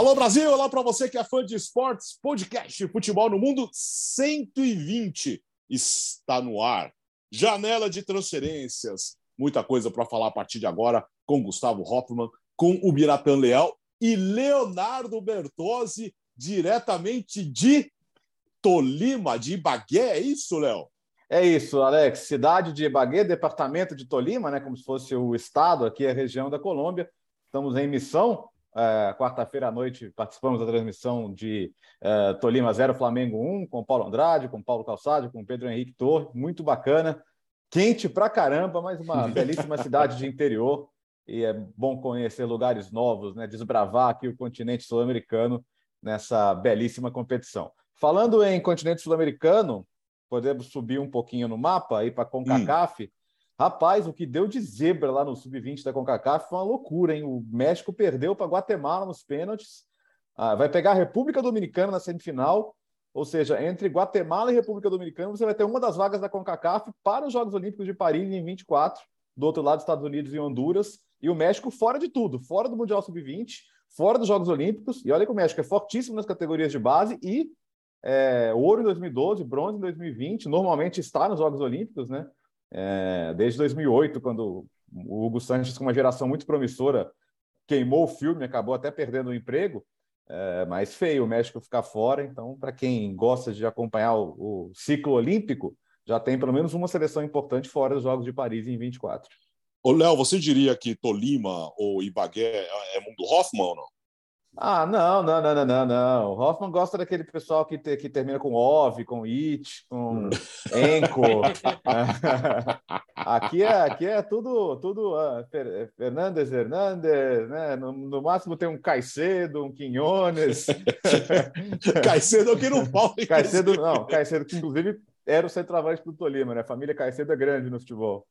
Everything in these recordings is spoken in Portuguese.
Alô Brasil, olá para você que é fã de esportes, podcast Futebol no Mundo 120 está no ar. Janela de transferências, muita coisa para falar a partir de agora com Gustavo Hoffman, com o Biratan Leal e Leonardo Bertozzi, diretamente de Tolima, de Ibagué, é isso, Léo? É isso, Alex. Cidade de Ibagué, departamento de Tolima, né? Como se fosse o estado, aqui a região da Colômbia. Estamos em missão Uh, Quarta-feira à noite participamos da transmissão de uh, Tolima 0 Flamengo 1, com Paulo Andrade, com Paulo Calçado, com Pedro Henrique Torre, muito bacana. Quente pra caramba, mas uma belíssima cidade de interior. E é bom conhecer lugares novos, né? desbravar aqui o continente sul-americano nessa belíssima competição. Falando em continente sul-americano, podemos subir um pouquinho no mapa aí para CONCACAF. Hum. Rapaz, o que deu de zebra lá no sub-20 da CONCACAF foi uma loucura, hein? O México perdeu para Guatemala nos pênaltis. Ah, vai pegar a República Dominicana na semifinal. Ou seja, entre Guatemala e República Dominicana, você vai ter uma das vagas da CONCACAF para os Jogos Olímpicos de Paris em 24. Do outro lado, Estados Unidos e Honduras. E o México fora de tudo, fora do Mundial Sub-20, fora dos Jogos Olímpicos. E olha que o México é fortíssimo nas categorias de base e é, ouro em 2012, bronze em 2020. Normalmente está nos Jogos Olímpicos, né? É, desde 2008, quando o Hugo Sanches, com uma geração muito promissora, queimou o filme, acabou até perdendo o emprego, é, mas feio o México ficar fora. Então, para quem gosta de acompanhar o, o, ciclo olímpico, já tem pelo menos uma seleção importante fora dos Jogos de Paris em 24. Ô, Léo, você diria que Tolima ou Ibagué é mundo Hoffman ou não? Ah, não, não, não, não, não, não. O Hoffman gosta daquele pessoal que, te, que termina com OV, com IT, com ENCO. aqui, é, aqui é tudo, tudo uh, Fernandes Hernandes, né? No, no, máximo tem um Caicedo, um Quinhones. Caicedo aqui no pau. Caicedo, não, Caicedo, que inclusive era o centroavante do Tolima, né? A família Caicedo é grande no futebol.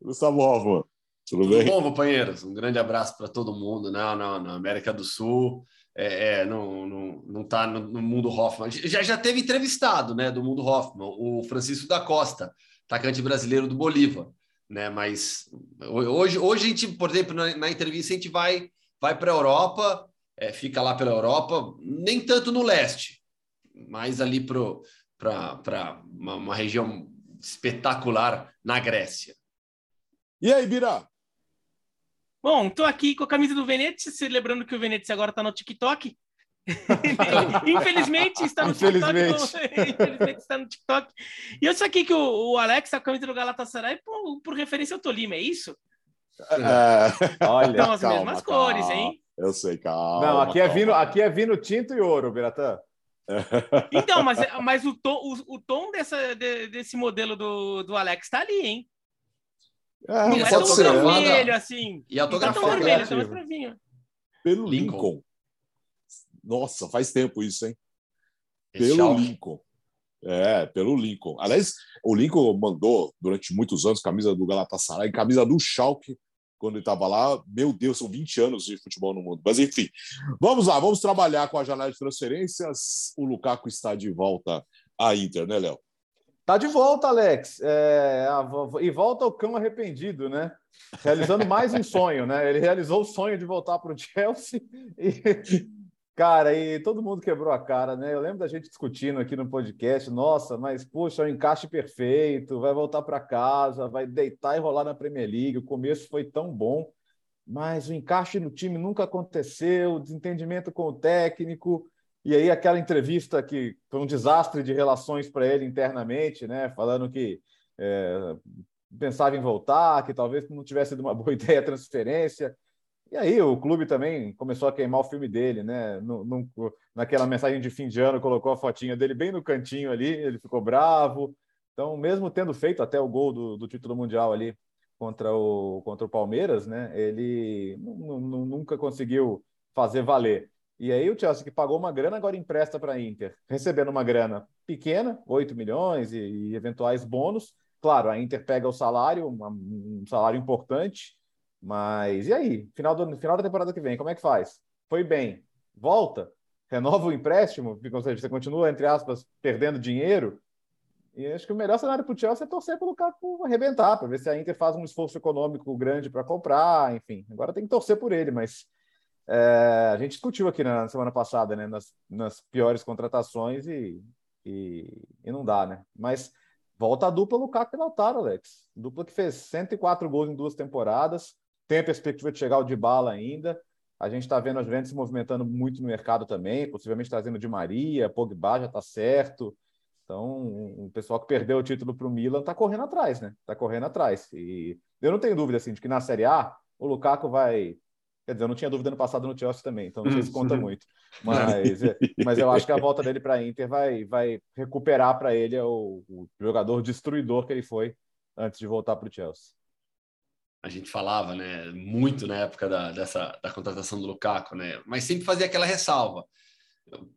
Gustavo Hoffman. Tudo, Tudo bom, companheiros? Um grande abraço para todo mundo na, na, na, América do Sul. É, é, não, não, não tá no, no, mundo Hoffman. Já, já teve entrevistado, né, do mundo Hoffman, o Francisco da Costa, atacante brasileiro do Bolívar, né? Mas hoje, hoje a gente, por exemplo, na, na entrevista a gente vai, vai para a Europa, é, fica lá pela Europa, nem tanto no leste, mas ali para uma, uma região espetacular na Grécia. E aí, Bira? Bom, estou aqui com a camisa do Venezia, celebrando que o Venezia agora está no TikTok. Infelizmente está no Infelizmente. TikTok. Infelizmente está no TikTok. E eu saquei que o, o Alex a camisa do Galatasaray por, por referência ao Tolima, é isso? É, olha, São as calma, mesmas calma. cores, hein? Eu sei, calma. Não, aqui é vino, aqui é vino tinto e ouro, Biratã. Então, mas, mas o tom, o, o tom dessa, de, desse modelo do, do Alex está ali, hein? Ah, não é tão ser. vermelho assim. E autografado. Não é tão vermelho, Pelo Lincoln. Lincoln. Nossa, faz tempo isso, hein? Esse pelo Lincoln. É, pelo Lincoln. Aliás, o Lincoln mandou durante muitos anos camisa do Galatasaray, camisa do Schalke quando ele estava lá. Meu Deus, são 20 anos de futebol no mundo. Mas enfim, vamos lá, vamos trabalhar com a janela de transferências. O Lukaku está de volta à Inter, né, Léo? Tá de volta, Alex. É, e volta o cão arrependido, né? Realizando mais um sonho, né? Ele realizou o sonho de voltar para o Chelsea e, cara, e todo mundo quebrou a cara, né? Eu lembro da gente discutindo aqui no podcast, nossa, mas puxa, o encaixe perfeito, vai voltar para casa, vai deitar e rolar na Premier League. O começo foi tão bom, mas o encaixe no time nunca aconteceu, o desentendimento com o técnico. E aí aquela entrevista que foi um desastre de relações para ele internamente, né? Falando que é, pensava em voltar, que talvez não tivesse sido uma boa ideia a transferência. E aí o clube também começou a queimar o filme dele, né? No, no, naquela mensagem de fim de ano, colocou a fotinha dele bem no cantinho ali, ele ficou bravo. Então, mesmo tendo feito até o gol do, do título mundial ali contra o, contra o Palmeiras, né? Ele nunca conseguiu fazer valer. E aí o Chelsea que pagou uma grana agora empresta para a Inter, recebendo uma grana pequena, 8 milhões e, e, eventuais bônus. Claro, a Inter pega o salário, um salário importante, mas e aí? Final, do, final da temporada que vem, como é que faz? Foi bem, volta, renova o empréstimo, ou seja, você continua, entre aspas, perdendo dinheiro. E acho que o melhor cenário para o Chelsea é torcer pelo Lukaku arrebentar, para ver se a Inter faz um esforço econômico grande para comprar, enfim. Agora tem que torcer por ele, mas É, a gente discutiu aqui na semana passada, né, nas, nas piores contratações e, e, e, não dá, né? Mas volta a dupla Lukaku e Lautaro, Alex. Dupla que fez 104 gols em duas temporadas, tem a perspectiva de chegar ao de bala ainda. A gente está vendo as vendas se movimentando muito no mercado também, possivelmente trazendo de Maria, Pogba já está certo. Então, o pessoal que perdeu o título para o Milan está correndo atrás, né? Está correndo atrás. E eu não tenho dúvida assim, de que na Série A o Lukaku vai Quer dizer, eu não tinha dúvida no passado no Chelsea também, então não sei se conta muito. Mas, é, mas eu acho que a volta dele para a Inter vai, vai recuperar para ele o, o, jogador destruidor que ele foi antes de voltar para o Chelsea. A gente falava, né, muito na época da, dessa, da contratação do Lukaku, né, mas sempre fazia aquela ressalva.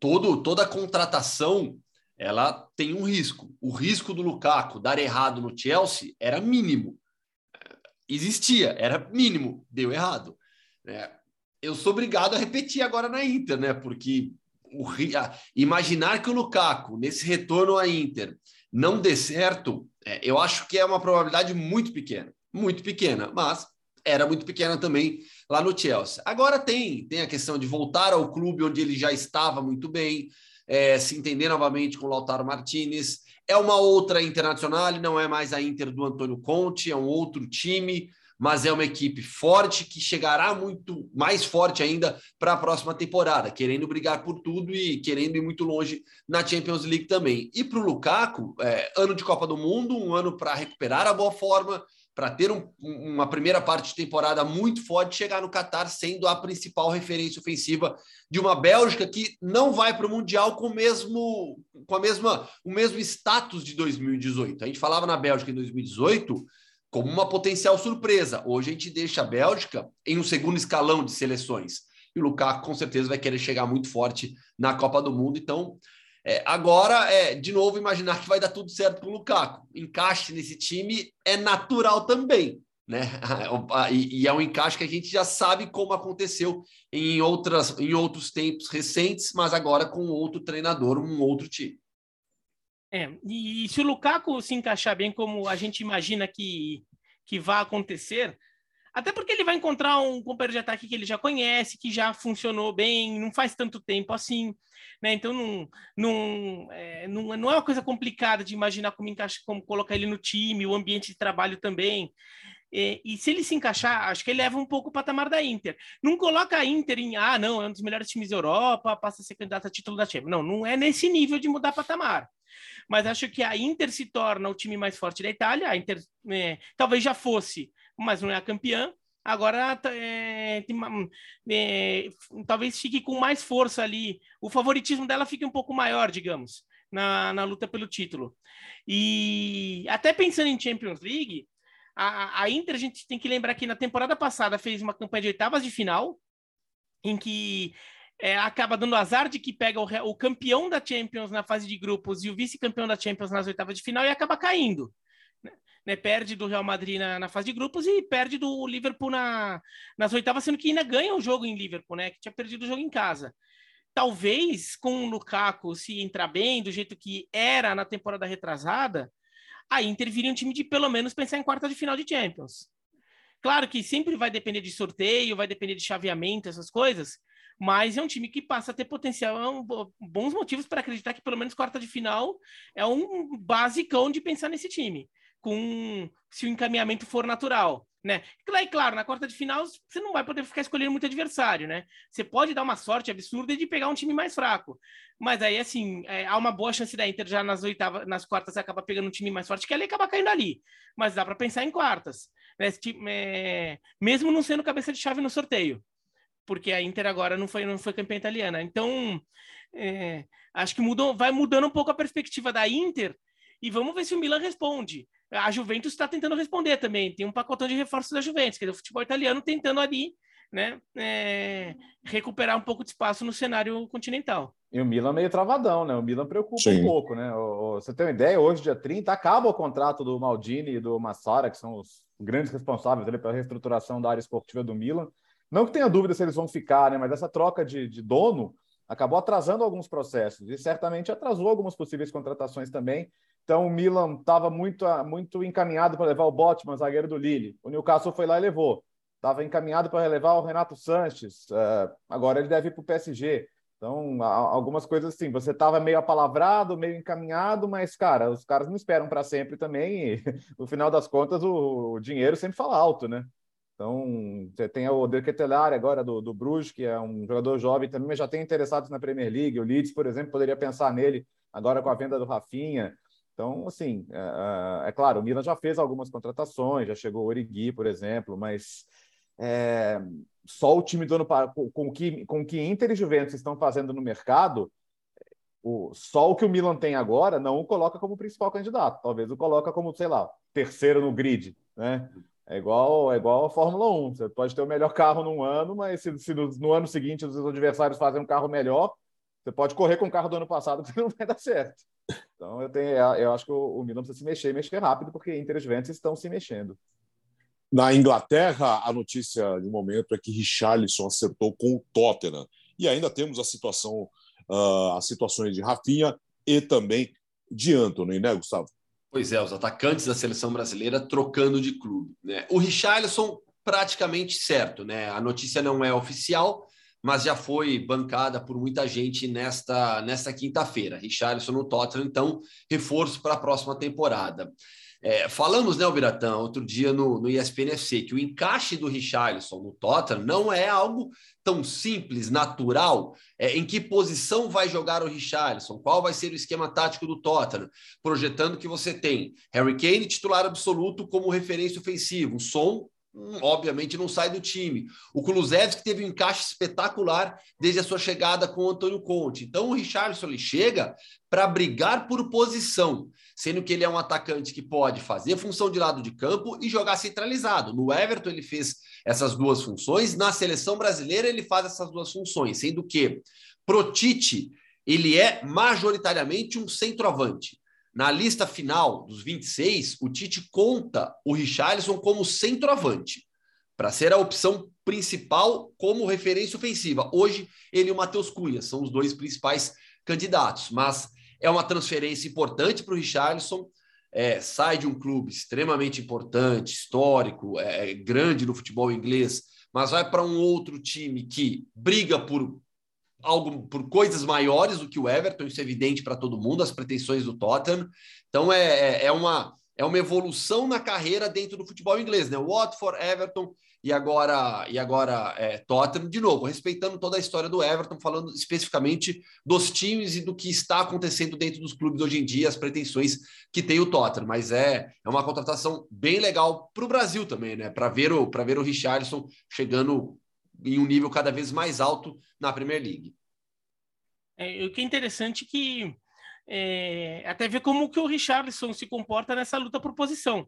Todo, toda contratação ela tem um risco. O risco do Lukaku dar errado no Chelsea era mínimo. Existia, era mínimo, deu errado. É, eu sou obrigado a repetir agora na Inter, né? Porque o, a, imaginar que o Lukaku, nesse retorno à Inter, não dê certo, é, eu acho que é uma probabilidade muito pequena. Muito pequena, mas era muito pequena também lá no Chelsea. Agora tem, tem a questão de voltar ao clube onde ele já estava muito bem, é, se entender novamente com o Lautaro Martinez. É uma outra internacional, não é mais a Inter do Antônio Conte, é um outro time mas é uma equipe forte que chegará muito mais forte ainda para a próxima temporada, querendo brigar por tudo e querendo ir muito longe na Champions League também. E para o Lukaku, é, ano de Copa do Mundo, um ano para recuperar a boa forma, para ter um, uma primeira parte de temporada muito forte, chegar no Catar sendo a principal referência ofensiva de uma Bélgica que não vai para o Mundial com o mesmo, com a mesma, o mesmo status de 2018. A gente falava na Bélgica em 2018 como uma potencial surpresa. Hoje a gente deixa a Bélgica em um segundo escalão de seleções. E o Lukaku com certeza vai querer chegar muito forte na Copa do Mundo. Então, é, agora, é, de novo, imaginar que vai dar tudo certo com o Lukaku. Encaixe nesse time é natural também. Né? E, e, é um encaixe que a gente já sabe como aconteceu em, outras, em outros tempos recentes, mas agora com outro treinador, um outro time. É, e, se o Lukaku se encaixar bem como a gente imagina que, que vai acontecer, até porque ele vai encontrar um companheiro de ataque que ele já conhece, que já funcionou bem, não faz tanto tempo assim, né? Então não, não, é, não, não é uma coisa complicada de imaginar como, encaixa, como colocar ele no time, o ambiente de trabalho também. E, e, se ele se encaixar, acho que ele leva um pouco o patamar da Inter. Não coloca a Inter em, ah, não, é um dos melhores times da Europa, passa a ser candidato a título da Champions. Não, não é nesse nível de mudar patamar mas acho que a Inter se torna o time mais forte da Itália. A Inter é, talvez já fosse, mas não é a campeã. Agora tá, é, é, talvez fique com mais força ali. O favoritismo dela fique um pouco maior, digamos, na, na luta pelo título. E até pensando em Champions League, a, a Inter, a gente tem que lembrar que na temporada passada fez uma campanha de oitavas de final, em que é, acaba dando azar de que pega o, o, campeão da Champions na fase de grupos e o vice-campeão da Champions nas oitavas de final e acaba caindo. Né? né? Perde do Real Madrid na, na, fase de grupos e perde do Liverpool na, nas oitavas, sendo que ainda ganha o jogo em Liverpool, né? Que tinha perdido o jogo em casa. Talvez com o Lukaku se entrar bem, do jeito que era na temporada retrasada, a Inter viria um time de pelo menos pensar em quarta de final de Champions. Claro que sempre vai depender de sorteio, vai depender de chaveamento, essas coisas, mas é um time que passa a ter potencial, é um, bons motivos para acreditar que pelo menos quarta de final é um basicão de pensar nesse time, com se o encaminhamento for natural, né? E claro, na quarta de final você não vai poder ficar escolhendo muito adversário, né? Você pode dar uma sorte absurda de pegar um time mais fraco, mas aí assim é, há uma boa chance da Inter já nas oitavas, nas quartas acaba pegando um time mais forte que ali acaba caindo ali, mas dá para pensar em quartas, né? é, mesmo não sendo cabeça de chave no sorteio porque a Inter agora não foi, não foi campeã italiana. Então, é, acho que mudou, vai mudando um pouco a perspectiva da Inter e vamos ver se o Milan responde. A Juventus está tentando responder também. Tem um pacotão de reforços da Juventus, que é o futebol italiano tentando ali né, é, recuperar um pouco de espaço no cenário continental. E o Milan meio travadão, né? O Milan preocupa Sim. um pouco, né? você tem uma ideia, hoje, dia 30, acaba o contrato do Maldini e do Massara, que são os grandes responsáveis ali pela reestruturação da área esportiva do Milan. Não que tenha dúvida se eles vão ficar, né? Mas essa troca de, de dono acabou atrasando alguns processos e certamente atrasou algumas possíveis contratações também. Então o Milan estava muito, muito encaminhado para levar o Botman, zagueiro do Lille. O Newcastle foi lá e levou. estava encaminhado para relevar o Renato Sanches, uh, agora ele deve ir para o PSG. Então, algumas coisas assim, você estava meio apalavrado, meio encaminhado, mas, cara, os caras não esperam para sempre também, e no final das contas o, dinheiro sempre fala alto, né? Então, você tem o De Ketelaere agora do, do Bruges, que é um jogador jovem também, mas já tem interessados na Premier League. O Leeds, por exemplo, poderia pensar nele agora com a venda do Rafinha. Então, assim, é, é, é claro, o Milan já fez algumas contratações, já chegou o Origi, por exemplo, mas é, só o time do ano com, com que com que Inter e Juventus estão fazendo no mercado, o, só o que o Milan tem agora não o coloca como principal candidato. Talvez o coloca como, sei lá, terceiro no grid, né? É igual, é igual a Fórmula 1. Você pode ter o melhor carro num ano, mas se, se no, no, ano seguinte os adversários fazem um carro melhor, você pode correr com o carro do ano passado que não vai dar certo. Então eu, tenho, eu acho que o, o Milan precisa se mexer e mexer rápido, porque Inter e Juventus estão se mexendo. Na Inglaterra, a notícia de momento é que Richarlison acertou com o Tottenham. E ainda temos a situação, uh, as situações de Rafinha e também de Anthony, né, Gustavo? Pois é, os atacantes da seleção brasileira trocando de clube. Né? O Richarlison praticamente certo, né? A notícia não é oficial, mas já foi bancada por muita gente nesta, nesta quinta-feira. Richarlison no Tottenham, então, reforço para a próxima temporada. É, falamos, né, Biratã, outro dia no, no ESPN FC, que o encaixe do Richarlison no Tottenham não é algo tão simples, natural. É, em que posição vai jogar o Richarlison? Qual vai ser o esquema tático do Tottenham? Projetando que você tem Harry Kane, titular absoluto, como referência ofensivo, o Hum, obviamente não sai do time. O Kulusevski teve um encaixe espetacular desde a sua chegada com o Antônio Conte. Então o Richarlison ele chega para brigar por posição, sendo que ele é um atacante que pode fazer função de lado de campo e jogar centralizado. No Everton ele fez essas duas funções, na seleção brasileira ele faz essas duas funções, sendo que pro Tite ele é majoritariamente um centroavante. Na lista final dos 26, o Tite conta o Richarlison como centroavante, para ser a opção principal como referência ofensiva. Hoje, ele e o Matheus Cunha são os dois principais candidatos, mas é uma transferência importante para o Richarlison. É, sai de um clube extremamente importante, histórico, é, grande no futebol inglês, mas vai para um outro time que briga por algo por coisas maiores do que o Everton, isso é evidente para todo mundo, as pretensões do Tottenham. Então é, é, é, uma, é uma evolução na carreira dentro do futebol inglês, né? Watford, Everton e agora e agora é, Tottenham de novo, respeitando toda a história do Everton, falando especificamente dos times e do que está acontecendo dentro dos clubes hoje em dia, as pretensões que tem o Tottenham. Mas é, é uma contratação bem legal para o Brasil também, né? Para ver o para ver o Richarlison chegando em um nível cada vez mais alto na Premier League. É, o que é interessante que é, até ver como que o Richarlison se comporta nessa luta por posição.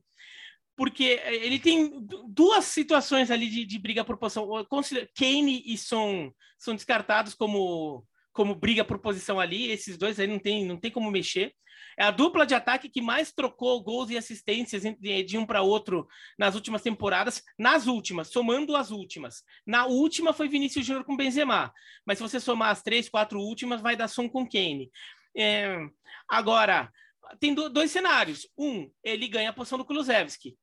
Porque é, ele tem duas situações ali de, de briga por posição. Kane e Son são descartados como, como briga por posição ali. Esses dois aí não tem, não tem como mexer. É a dupla de ataque que mais trocou gols e assistências de um para outro nas últimas temporadas, nas últimas, somando as últimas. Na última foi Vinícius Júnior com Benzema, mas se você somar as três, quatro últimas, vai dar som com Kane. É... Agora, tem dois cenários. Um, ele ganha a posição do Kulusevski.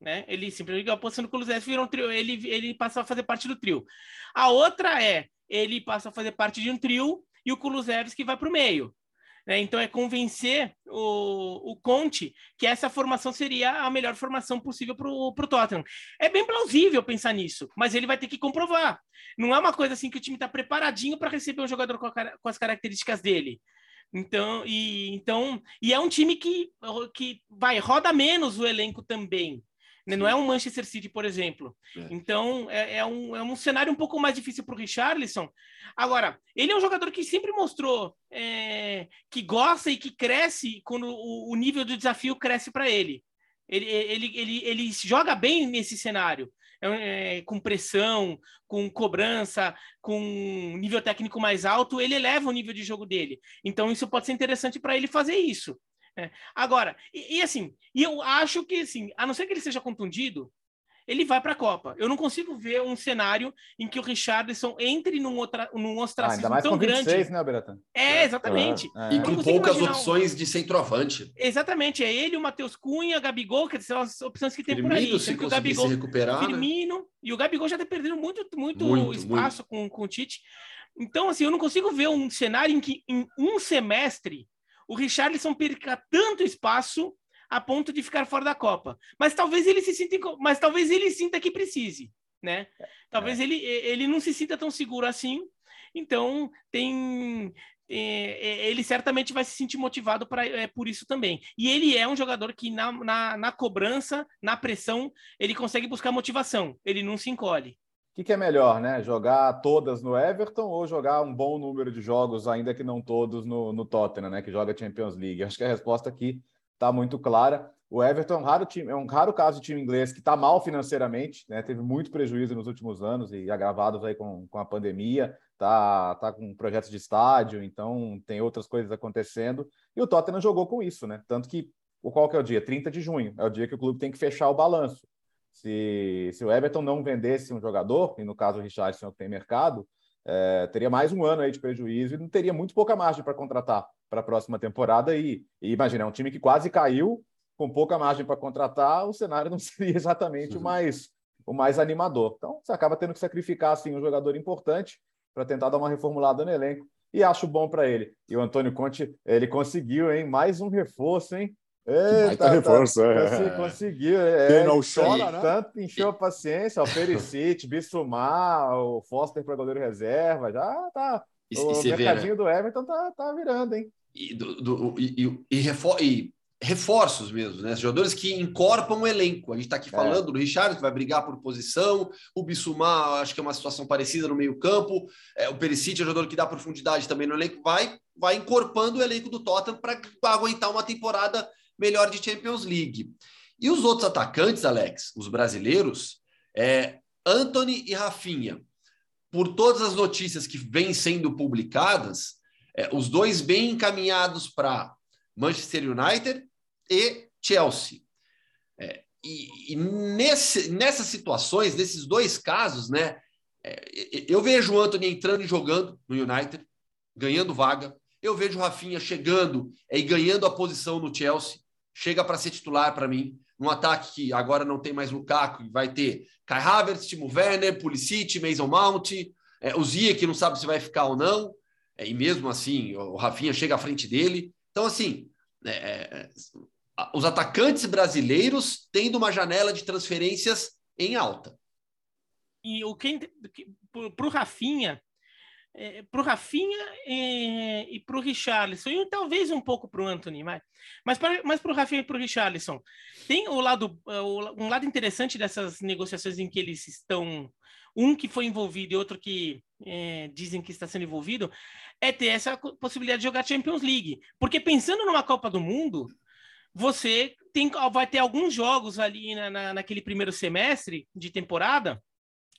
Né? Ele simplesmente ganha a posição do Kulusevski, um trio, ele, ele passa a fazer parte do trio. A outra é, ele passa a fazer parte de um trio e o Kulusevski vai para o meio. Né? Então, é convencer o, o Conte que essa formação seria a melhor formação possível para o Tottenham. É bem plausível pensar nisso, mas ele vai ter que comprovar. Não é uma coisa assim que o time está preparadinho para receber um jogador com, a, com as características dele. Então, e, então, e é um time que, que vai roda menos o elenco também. Né? Não é um Manchester City, por exemplo. É. Então, é, é, um, é um cenário um pouco mais difícil para o Richarlison. Agora, ele é um jogador que sempre mostrou é, que gosta e que cresce quando o, o nível do desafio cresce para ele. Ele, ele, ele, ele joga bem nesse cenário. É, com pressão, com cobrança, com nível técnico mais alto, ele eleva o nível de jogo dele. Então, isso pode ser interessante para ele fazer isso. É. Agora, e, e, assim, e eu acho que, assim, a não ser que ele seja contundido, ele vai para a Copa. Eu não consigo ver um cenário em que o Richardson entre num, outra, num ostracismo ah, ainda mais tão com 26, grande. né, Beratan? É, exatamente. É. E com poucas opções de centroavante. Exatamente, é ele, o Matheus Cunha, Gabigol, que são as opções que tem Firmino, por aí. Se o Gabigol, se recuperar, né? Firmino, né? e o Gabigol já está perdendo muito, muito, muito espaço muito. Com, com o Tite. Então, assim, eu não consigo ver um cenário em que em um semestre o Richarlison perca tanto espaço a ponto de ficar fora da Copa. Mas talvez ele se sinta, mas talvez ele sinta que precise, né? Talvez é. ele, ele não se sinta tão seguro assim. Então tem é, é ele certamente vai se sentir motivado para é, por isso também. E ele é um jogador que na, na, na, cobrança, na pressão, ele consegue buscar motivação. Ele não se encolhe. Que, que, é melhor, né? Jogar todas no Everton ou jogar um bom número de jogos, ainda que não todos, no, no Tottenham, né? Que joga Champions League? Acho que a resposta aqui está muito clara. O Everton é um raro time, é um raro caso de time inglês que está mal financeiramente, né? Teve muito prejuízo nos últimos anos e agravados aí com, com a pandemia, tá, tá com projetos de estádio, então tem outras coisas acontecendo. E o Tottenham jogou com isso, né? Tanto que qual que é o dia? 30 de junho, é o dia que o clube tem que fechar o balanço. Se, se o Everton não vendesse um jogador, e no caso o Richardson tem mercado, é, teria mais um ano aí de prejuízo e não teria muito pouca margem para contratar para a próxima temporada. E, e imagina, é um time que quase caiu, com pouca margem para contratar, o cenário não seria exatamente uhum. o, mais, o mais animador. Então, você acaba tendo que sacrificar assim, um jogador importante para tentar dar uma reformulada no elenco. E acho bom para ele. E o Antônio Conte, ele conseguiu, hein? Mais um reforço, hein? Eita, tá, reforço, é. Conseguiu. É, Quem não chora, né? Tanto encheu a paciência. O Perisic, Bissumar, o Foster para goleiro reserva. Já tá. E, o e mercadinho vê, né? do Everton tá, tá virando, hein? E, do, do, e, e, refor e, reforços mesmo, né? Jogadores que incorporam o elenco. A gente está aqui é. falando do Richard, que vai brigar por posição, o Bissumar, acho que é uma situação parecida no meio-campo. É, o Perisic é um jogador que dá profundidade também no elenco, vai, vai incorporando o elenco do Tottenham para aguentar uma temporada melhor de Champions League. E os outros atacantes, Alex, os brasileiros, é Anthony e Rafinha. Por todas as notícias que vêm sendo publicadas, é, os dois bem encaminhados para Manchester United e Chelsea. É, e, e nesse, nessas situações, nesses dois casos, né, é, eu vejo o Anthony entrando e jogando no United, ganhando vaga. Eu vejo o Rafinha chegando e ganhando a posição no Chelsea chega para ser titular para mim. Um ataque que agora não tem mais Lukaku, vai ter Kai Havertz, Timo Werner, Pulisic, Mason Mount, é, o Zia que não sabe se vai ficar ou não, é, e mesmo assim o Rafinha chega à frente dele. Então, assim, é, é os atacantes brasileiros tendo uma janela de transferências em alta. E o que para o Rafinha, é, para o Rafinha é, e para o Richarlison, e talvez um pouco para o Anthony, mas, mas para mas o Rafinha e para o Richarlison, tem o lado, é, um lado interessante dessas negociações em que eles estão, um que foi envolvido e outro que é, dizem que está sendo envolvido, é ter essa possibilidade de jogar Champions League. Porque pensando numa Copa do Mundo, você tem, vai ter alguns jogos ali na, na naquele primeiro semestre de temporada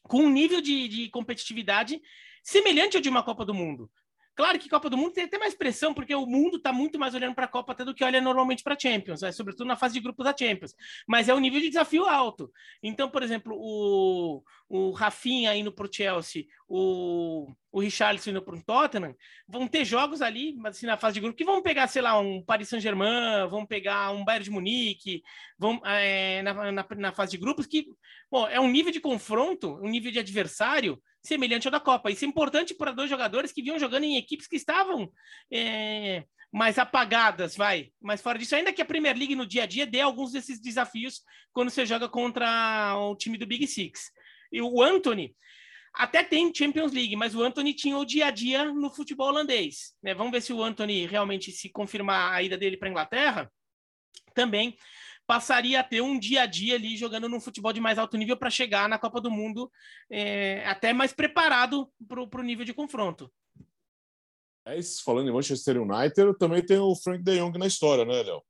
com um nível de, de competitividade semelhante ao de uma Copa do Mundo. Claro que Copa do Mundo tem até mais pressão, porque o mundo está muito mais olhando para a Copa até do que olha normalmente para a Champions, né? sobretudo na fase de grupos da Champions. Mas é um nível de desafio alto. Então, por exemplo, o, o Rafinha indo para o Chelsea, o, o Richarlison indo para o Tottenham, vão ter jogos ali, assim, na fase de grupo, que vão pegar, sei lá, um Paris Saint-Germain, vão pegar um Bayern de Munique, vão, é, na, na, na fase de grupos, que bom, é um nível de confronto, um nível de adversário semelhante ao da Copa. Isso é importante para dois jogadores que vinham jogando em equipes que estavam é, mais apagadas, vai. Mas fora disso, ainda que a Premier League no dia a dia dê alguns desses desafios quando você joga contra o time do Big Six. E o Anthony até tem Champions League, mas o Anthony tinha o dia a dia no futebol holandês. Né? Vamos ver se o Anthony realmente se confirmar a ida dele para Inglaterra. Também passaria a ter um dia a dia ali jogando num futebol de mais alto nível para chegar na Copa do Mundo é, até mais preparado para o nível de confronto. É isso, falando em Manchester United, também tem o Frank de Jong na história, né, Léo?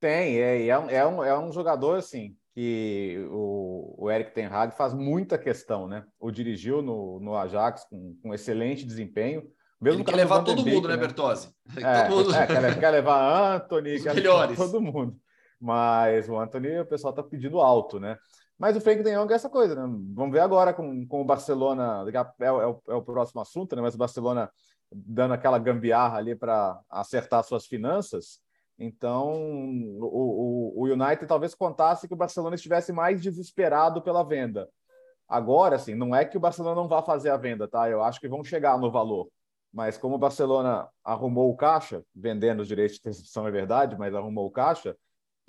Tem, é, é, um, é, um, é um jogador assim que o, o Eric Ten Hag faz muita questão, né? O dirigiu no, no Ajax com, com excelente desempenho. Mesmo Ele quer levar todo mundo, né, né Bertozzi? É, mundo... é quer, quer, levar Anthony, Os quer melhores. levar todo mundo. Mas o Anthony, o pessoal está pedindo alto, né? Mas o Frank de Jong é essa coisa, né? Vamos ver agora com, com o Barcelona, é, é, o, é o próximo assunto, né? Mas o Barcelona dando aquela gambiarra ali para acertar suas finanças. Então, o, o, o, United talvez contasse que o Barcelona estivesse mais desesperado pela venda. Agora, assim, não é que o Barcelona não vá fazer a venda, tá? Eu acho que vão chegar no valor. Mas como o Barcelona arrumou o caixa, vendendo os direitos de transmissão é verdade, mas arrumou o caixa,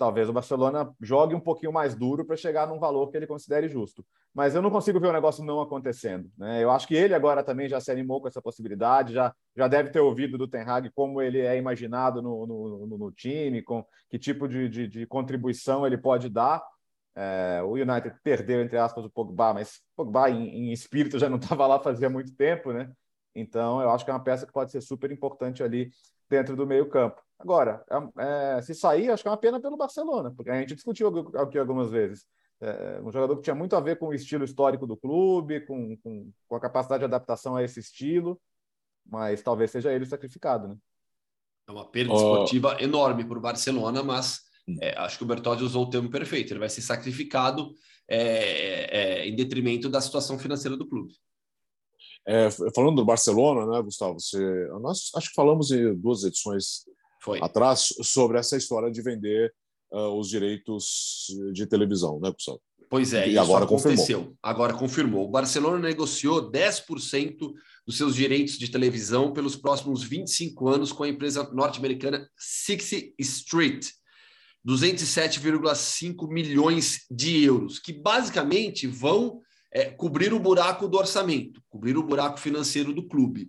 talvez o Barcelona jogue um pouquinho mais duro para chegar num valor que ele considere justo. Mas eu não consigo ver o negócio não acontecendo. Né? Eu acho que ele agora também já se animou com essa possibilidade, já, já deve ter ouvido do Ten Hag como ele é imaginado no, no, no, no time, com que tipo de, de, de contribuição ele pode dar. É, o United perdeu, entre aspas, o Pogba, mas Pogba em, em espírito já não estava lá fazia muito tempo, né? Então, eu acho que é uma peça que pode ser super importante ali dentro do meio campo. Agora, é, é, se sair, acho que é uma pena pelo Barcelona, porque a gente discutiu aqui algumas vezes. É, um jogador que tinha muito a ver com o estilo histórico do clube, com, com, com a capacidade de adaptação a esse estilo, mas talvez seja ele sacrificado, né? É uma perda esportiva oh. enorme para o Barcelona, mas hum. é, acho que o Bertozzi usou o termo perfeito. Ele vai ser sacrificado é, é, em detrimento da situação financeira do clube. É, falando do Barcelona, né, Gustavo? Você, nós acho que falamos em duas edições foi. atrás sobre essa história de vender uh, os direitos de televisão, né, pessoal? Pois é, e agora aconteceu. Confirmou. Agora confirmou. O Barcelona negociou 10% dos seus direitos de televisão pelos próximos 25 anos com a empresa norte-americana Sixty Street. 207,5 milhões de euros, que basicamente vão é, cobrir o buraco do orçamento, cobrir o buraco financeiro do clube.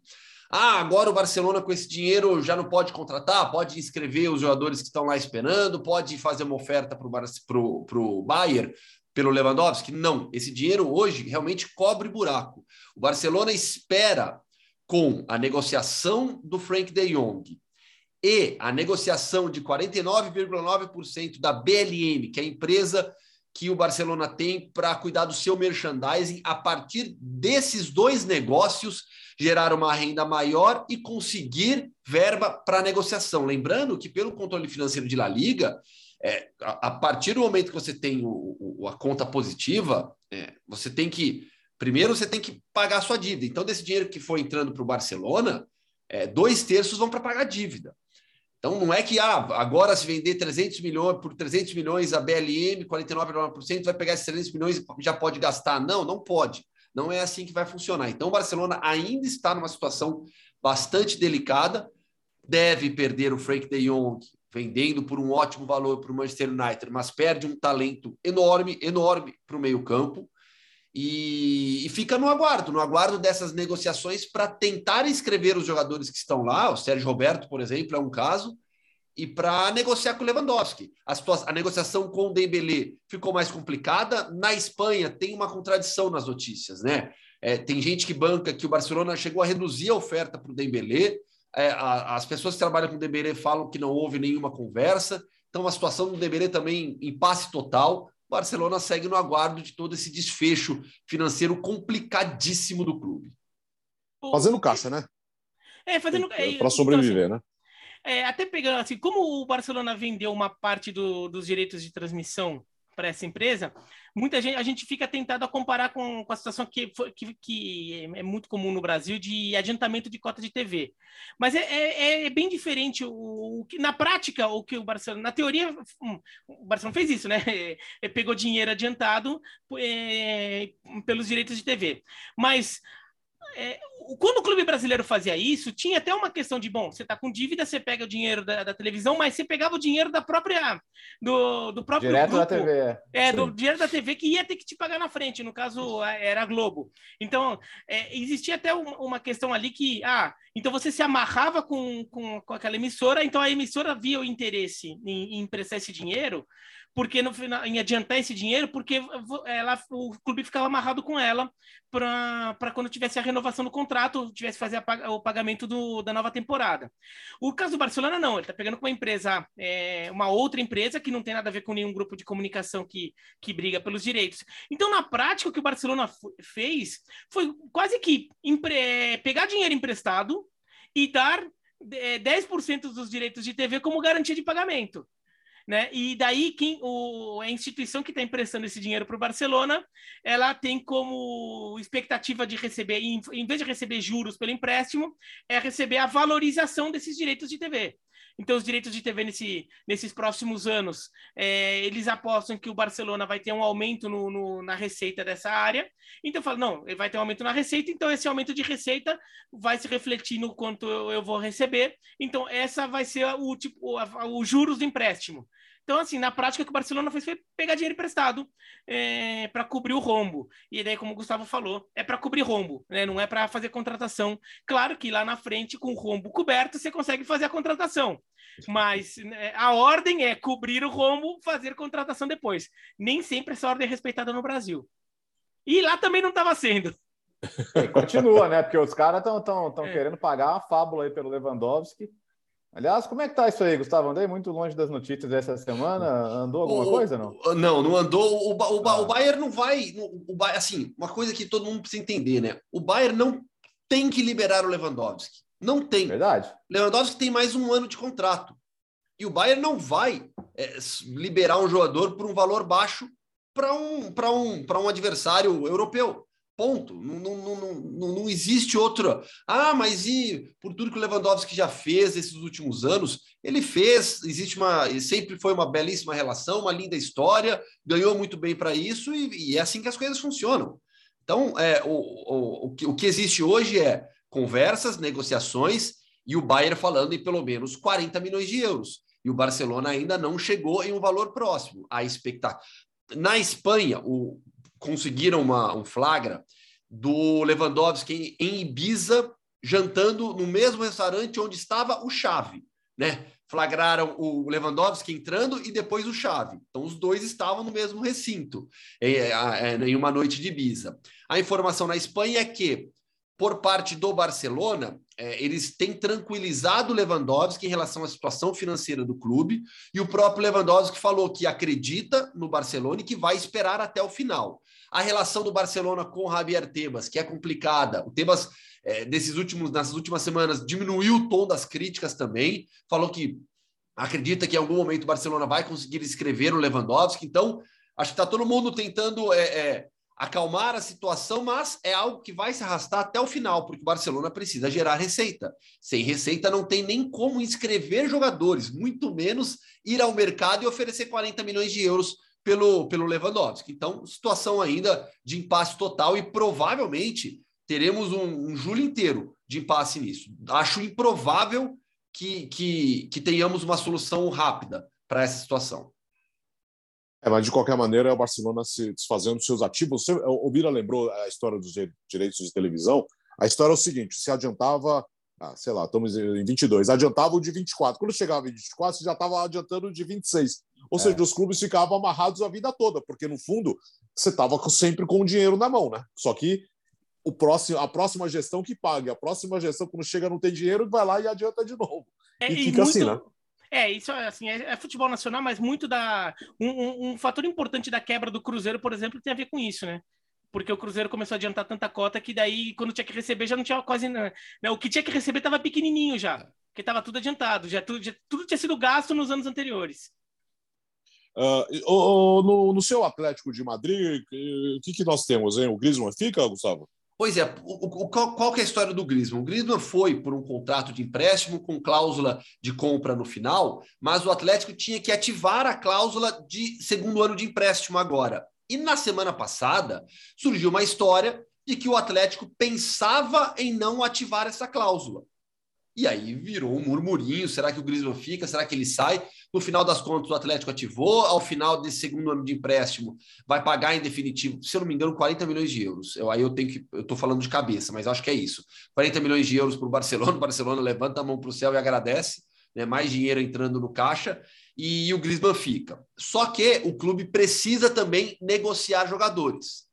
Ah, agora o Barcelona com esse dinheiro já não pode contratar, pode inscrever os jogadores que estão lá esperando, pode fazer uma oferta para o Bayern pelo Lewandowski? Não, esse dinheiro hoje realmente cobre buraco. O Barcelona espera com a negociação do Frank de Jong e a negociação de 49,9% da BLM, que é a empresa que o Barcelona tem para cuidar do seu merchandising a partir desses dois negócios gerar uma renda maior e conseguir verba para negociação. Lembrando que, pelo controle financeiro de La Liga, é, a, a, partir do momento que você tem o, o, a conta positiva, é, você tem que. Primeiro, você tem que pagar a sua dívida. Então, desse dinheiro que foi entrando para o Barcelona, é, dois terços vão para pagar a dívida. Então, não é que ah, agora se vender 300 milhões por 300 milhões a BLM, 49,9%, vai pegar esses 300 milhões e já pode gastar. Não, não pode. Não é assim que vai funcionar. Então, o Barcelona ainda está numa situação bastante delicada, deve perder o Frank de Jong, vendendo por um ótimo valor para o Manchester United, mas perde um talento enorme, enorme para o meio-campo. E, e, fica no aguardo, no aguardo dessas negociações para tentar inscrever os jogadores que estão lá. O Sérgio Roberto, por exemplo, é um caso, e para negociar com o Lewandowski. A, situação, a negociação com o Dembélé ficou mais complicada. Na Espanha tem uma contradição nas notícias, né? É, tem gente que banca que o Barcelona chegou a reduzir a oferta para o Dembélé. É, a, as pessoas que trabalham com o Dembélé falam que não houve nenhuma conversa. Então a situação do Dembélé também impasse total. O Barcelona segue no aguardo de todo esse desfecho financeiro complicadíssimo do clube. Fazendo caixa, né? É, fazendo. É, para sobreviver, então, assim, né? É, até pegando assim, como o Barcelona vendeu uma parte do, dos direitos de transmissão para essa empresa, muita gente a gente fica tentado a comparar com, com a situação que, que, que, é muito comum no Brasil de adiantamento de cota de TV. Mas é, é, é bem diferente o, o, que na prática o que o Barcelona, na teoria, hum, o Barcelona fez isso, né? É, pegou dinheiro adiantado é, pelos direitos de TV. Mas é, quando o clube brasileiro fazia isso, tinha até uma questão de, bom, você está com dívida, você pega o dinheiro da, da, televisão, mas você pegava o dinheiro da própria, do, do próprio Direto grupo. da TV. É, do dinheiro da TV que ia ter que te pagar na frente, no caso era a Globo. Então, é, existia até uma, uma, questão ali que, ah, então você se amarrava com, com, com aquela emissora, então a emissora via o interesse em, em emprestar esse dinheiro, porque no final, em adiantar esse dinheiro, porque ela, o clube ficava amarrado com ela para quando tivesse a renovação do contrato, tivesse fazer a, o pagamento do, da nova temporada. O caso do Barcelona, não, ele está pegando com uma empresa, é, uma outra empresa que não tem nada a ver com nenhum grupo de comunicação que, que briga pelos direitos. Então, na prática, o que o Barcelona fez foi quase que empre, pegar dinheiro emprestado e dar é, 10% dos direitos de TV como garantia de pagamento. Né? E daí quem, o, a instituição que está emprestando esse dinheiro para o Barcelona, ela tem como expectativa de receber, em, em vez de receber juros pelo empréstimo, é receber a valorização desses direitos de TV. Então, os direitos de TV nesse, nesses próximos anos, é, eles apostam que o Barcelona vai ter um aumento no, no, na receita dessa área. Então, falo, não, ele vai ter um aumento na receita, então esse aumento de receita vai se refletir no quanto eu, eu vou receber. Então, essa vai ser o, tipo, o, o juros do empréstimo. Então, assim, na prática, o que o Barcelona fez foi pegar dinheiro emprestado é, para cobrir o rombo. E daí, como o Gustavo falou, é para cobrir rombo, né? não é para fazer contratação. Claro que lá na frente, com o rombo coberto, você consegue fazer a contratação. Mas né, a ordem é cobrir o rombo, fazer contratação depois. Nem sempre essa ordem é respeitada no Brasil. E lá também não estava sendo. E continua, né? Porque os caras estão tão, tão é. querendo pagar uma fábula aí pelo Lewandowski. Aliás, como é que tá isso aí, Gustavo? Andei muito longe das notícias essa semana. Andou alguma o, coisa, não? Não, não andou. O, o, ah. o Bayern não vai. O, assim, uma coisa que todo mundo precisa entender, né? O Bayern não tem que liberar o Lewandowski. Não tem. Verdade. Lewandowski tem mais um ano de contrato. E o Bayern não vai é, liberar um jogador por um valor baixo para um, um, um adversário europeu. Ponto. Não, não, não, não, existe outra. Ah, mas e por tudo que o Lewandowski já fez esses últimos anos? Ele fez, existe uma. Sempre foi uma belíssima relação, uma linda história, ganhou muito bem para isso, e, e, é assim que as coisas funcionam. Então, é, o, o, o, que, o que existe hoje é conversas, negociações, e o Bayern falando em pelo menos 40 milhões de euros. E o Barcelona ainda não chegou em um valor próximo. A expectativa. Na Espanha, o, conseguiram uma, um flagra do Lewandowski em Ibiza, jantando no mesmo restaurante onde estava o Chave, né? Flagraram o Lewandowski entrando e depois o Chave. Então, os dois estavam no mesmo recinto em uma noite de Ibiza. A informação na Espanha é que, por parte do Barcelona, é, eles têm tranquilizado o Lewandowski em relação à situação financeira do clube, e o próprio Lewandowski falou que acredita no Barcelona e que vai esperar até o final. A relação do Barcelona com o Javier Tebas, que é complicada. O Tebas, é, desses últimos, nessas últimas semanas, diminuiu o tom das críticas também, falou que acredita que em algum momento o Barcelona vai conseguir escrever o Lewandowski. Então, acho que está todo mundo tentando é, é, acalmar a situação, mas é algo que vai se arrastar até o final, porque o Barcelona precisa gerar receita. Sem receita não tem nem como inscrever jogadores, muito menos ir ao mercado e oferecer 40 milhões de euros pelo, pelo Lewandowski. Então, situação ainda de impasse total e provavelmente teremos um, um julho inteiro de impasse nisso. Acho improvável que, que, que tenhamos uma solução rápida para essa situação. É, mas de qualquer maneira, é o Barcelona se desfazendo dos seus ativos. Você, o Bira lembrou a história dos direitos de televisão. A história é o seguinte: se adiantava, ah, sei lá, estamos em 22, adiantava o de 24. Quando chegava em 24, você já estava adiantando o de 26. Ou é. seja, os clubes ficavam amarrados a vida toda, porque no fundo você estava sempre com o dinheiro na mão, né? Só que o próximo, a próxima gestão que paga, a próxima gestão, quando chega não tem dinheiro, vai lá e adianta de novo. É, e, e fica assim, muito... assim, né? É, isso é assim, é, é, futebol nacional, mas muito da. Um, um, um, fator importante da quebra do Cruzeiro, por exemplo, tem a ver com isso, né? Porque o Cruzeiro começou a adiantar tanta cota que daí, quando tinha que receber, já não tinha quase. Né? O que tinha que receber estava pequenininho já, porque estava tudo adiantado, já tudo, já, tudo tinha sido gasto nos anos anteriores. Uh, no, no, seu Atlético de Madrid, o que, que nós temos, hein? O Griezmann fica, Gustavo? Pois é, o, o, qual, qual é a história do Griezmann? O Griezmann foi por um contrato de empréstimo com cláusula de compra no final, mas o Atlético tinha que ativar a cláusula de segundo ano de empréstimo agora. E na semana passada surgiu uma história de que o Atlético pensava em não ativar essa cláusula. E aí virou um murmurinho: será que o Griezmann fica? Será que ele sai? No final das contas, o Atlético ativou. Ao final desse segundo ano de empréstimo, vai pagar em definitivo, se eu não me engano, 40 milhões de euros. Eu, aí eu tenho que. Eu estou falando de cabeça, mas acho que é isso. 40 milhões de euros para o Barcelona. O Barcelona levanta a mão para o céu e agradece. Né? Mais dinheiro entrando no caixa. E o Griezmann fica. Só que o clube precisa também negociar jogadores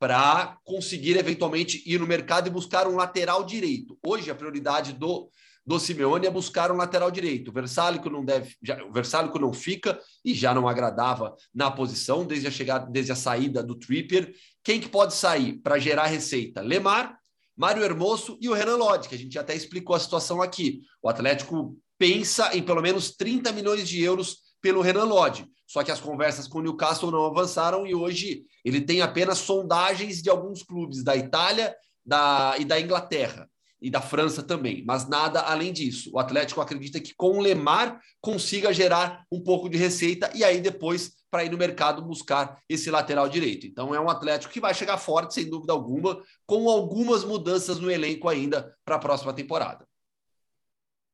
para conseguir eventualmente ir no mercado e buscar um lateral direito. Hoje a prioridade do do Simeone é buscar um lateral direito. O Versálico não deve, já, o Versálico não fica e já não agradava na posição desde a chegada, desde a saída do Tripper. Quem que pode sair para gerar receita? Lemar, Mário Hermoso e o Renan Lodge, que a gente até explicou a situação aqui. O Atlético pensa em pelo menos 30 milhões de euros pelo Renan Lodge. Só que as conversas com o Newcastle não avançaram e hoje ele tem apenas sondagens de alguns clubes da Itália da, e da Inglaterra e da França também, mas nada além disso. O Atlético acredita que com o Lemar consiga gerar um pouco de receita e aí depois para ir no mercado buscar esse lateral direito. Então é um Atlético que vai chegar forte, sem dúvida alguma, com algumas mudanças no elenco ainda para a próxima temporada.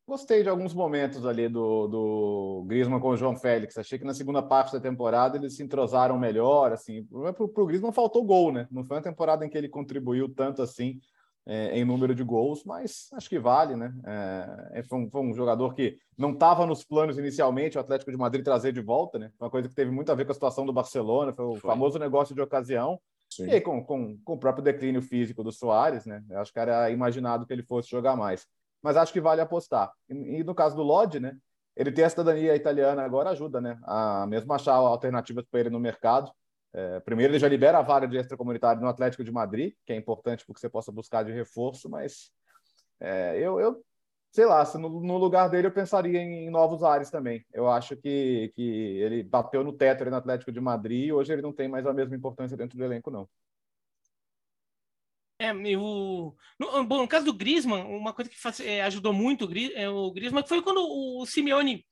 Gostei de alguns momentos ali do, do Griezmann com o João Félix. Achei que na segunda parte da temporada eles se entrosaram melhor. Assim, para o Griezmann faltou gol, né? Não foi uma temporada em que ele contribuiu tanto assim é, em número de gols, mas acho que vale, né? É, foi, um, foi, um, jogador que não estava nos planos inicialmente o Atlético de Madrid trazer de volta, né? Uma coisa que teve muito a ver com a situação do Barcelona, foi o foi. famoso negócio de ocasião. Sim. E com, com, com o próprio declínio físico do Soares, né? Eu acho que era imaginado que ele fosse jogar mais mas acho que vale apostar. E, e no caso do Lodge, né? Ele tem a cidadania italiana agora, ajuda, né? A mesmo achar alternativas para ele no mercado. É, primeiro, ele já libera a vaga de extracomunitário no Atlético de Madrid, que é importante porque você possa buscar de reforço, mas é, eu, eu, sei lá, se no, no, lugar dele eu pensaria em, em, novos ares também. Eu acho que, que ele bateu no teto no Atlético de Madrid e hoje ele não tem mais a mesma importância dentro do elenco, não. É, o, no, bom, no caso do Griezmann, uma coisa que faz, é, ajudou muito o, é, o Griezmann foi quando o, Simeone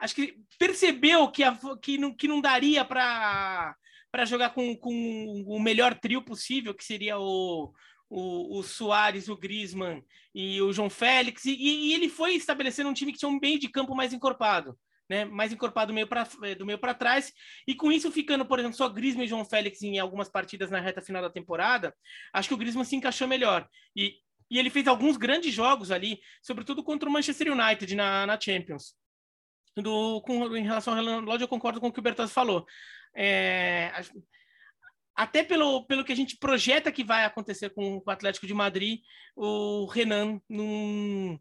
acho que percebeu que, a, que, não, que não daria para jogar com, com o melhor trio possível, que seria o, o, o Soares, o Griezmann e o João Félix, e, e ele foi estabelecendo um time que tinha um meio de campo mais encorpado né, mais encorpado do meio para eh, trás e com isso ficando, por exemplo, só Griezmann e João Félix em algumas partidas na reta final da temporada, acho que o Griezmann se encaixou melhor e, e ele fez alguns grandes jogos ali, sobretudo contra o Manchester United na, na Champions. Do, com, em relação ao relógio, eu concordo com o que o Bertazzi falou. É, até pelo, pelo que a gente projeta que vai acontecer com, com o Atlético de Madrid, o Renan num,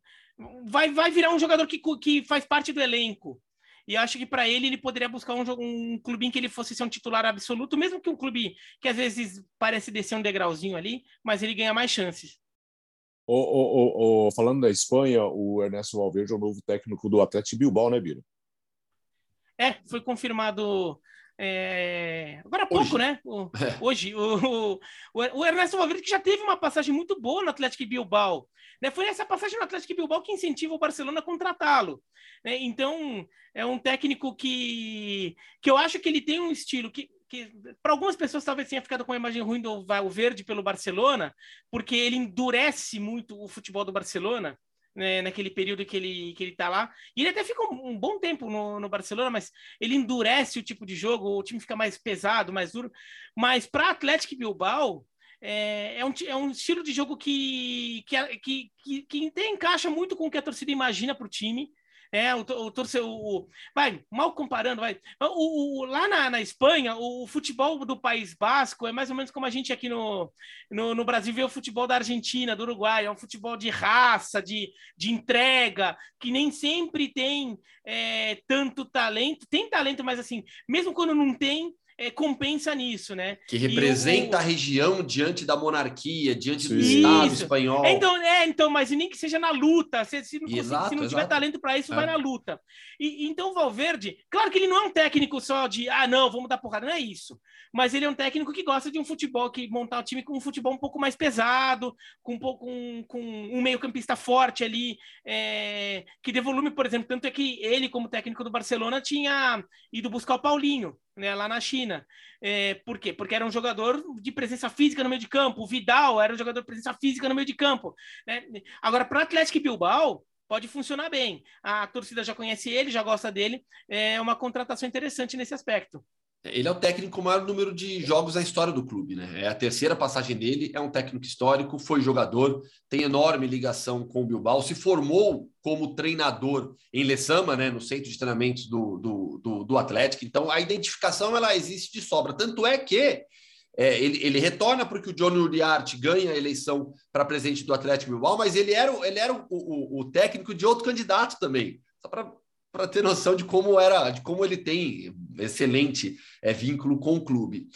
vai, vai virar um jogador que, que faz parte do elenco. E acho que para ele ele poderia buscar um, um clube em que ele fosse ser um titular absoluto, mesmo que um clube que às vezes parece descer um degrauzinho ali, mas ele ganha mais chances. O, o, o, falando da Espanha, o Ernesto Valverde é o novo técnico do Atlético Bilbao, né, Biro? É, foi confirmado é... Agora há pouco, hoje. né? O, é. Hoje, o, o, o, Ernesto Valverde que já teve uma passagem muito boa no Atlético Bilbao. Né? Foi essa passagem no Atlético Bilbao que incentiva o Barcelona a contratá-lo. Né? Então, é um técnico que, que eu acho que ele tem um estilo que, que para algumas pessoas talvez tenha ficado com a imagem ruim do Valverde pelo Barcelona, porque ele endurece muito o futebol do Barcelona né, naquele período que ele, que ele tá lá. E ele até fica um, um bom tempo no, no, Barcelona, mas ele endurece o tipo de jogo, o time fica mais pesado, mais duro. Mas para Atlético Bilbao, é, é, um, é um estilo de jogo que, que, que, que, que encaixa muito com o que a torcida imagina para o time. É, o, o torcedor. O, vai, mal comparando, vai. O, o, lá na, na Espanha, o, futebol do País Basco é mais ou menos como a gente aqui no, no, no, Brasil vê o futebol da Argentina, do Uruguai. É um futebol de raça, de, de entrega, que nem sempre tem é, tanto talento. Tem talento, mas assim, mesmo quando não tem, é, compensa nisso, né? Que representa o... a região diante da monarquia, diante do isso. Estado espanhol. Então, é, então, mas nem que seja na luta. Se, se não, exato, se não tiver talento para isso, é. vai na luta. E, então, o Valverde, claro que ele não é um técnico só de, ah, não, vamos dar porrada, não é isso. Mas ele é um técnico que gosta de um futebol, que montar o um time com um futebol um pouco mais pesado, com um pouco com, com um meio-campista forte ali, é, que dê volume, por exemplo. Tanto é que ele, como técnico do Barcelona, tinha ido buscar o Paulinho né, lá na China. É, por quê? Porque era um jogador de presença física no meio de campo. O Vidal era um jogador de presença física no meio de campo. Né? Agora, para o Atlético Bilbao, pode funcionar bem. A torcida já conhece ele, já gosta dele. É uma contratação interessante nesse aspecto. Ele é o técnico com o maior número de jogos na história do clube, né? É a terceira passagem dele, é um técnico histórico, foi jogador, tem enorme ligação com o Bilbao, se formou como treinador em Lessama, né? No centro de treinamentos do, do, do, do Atlético. Então, a identificação ela existe de sobra. Tanto é que é, ele, ele, retorna porque o Johnny Uriarte ganha a eleição para presidente do Atlético Bilbao, mas ele era, ele era o, o, o técnico de outro candidato também. Só para para ter noção de como era, de como ele tem excelente é, vínculo com o clube.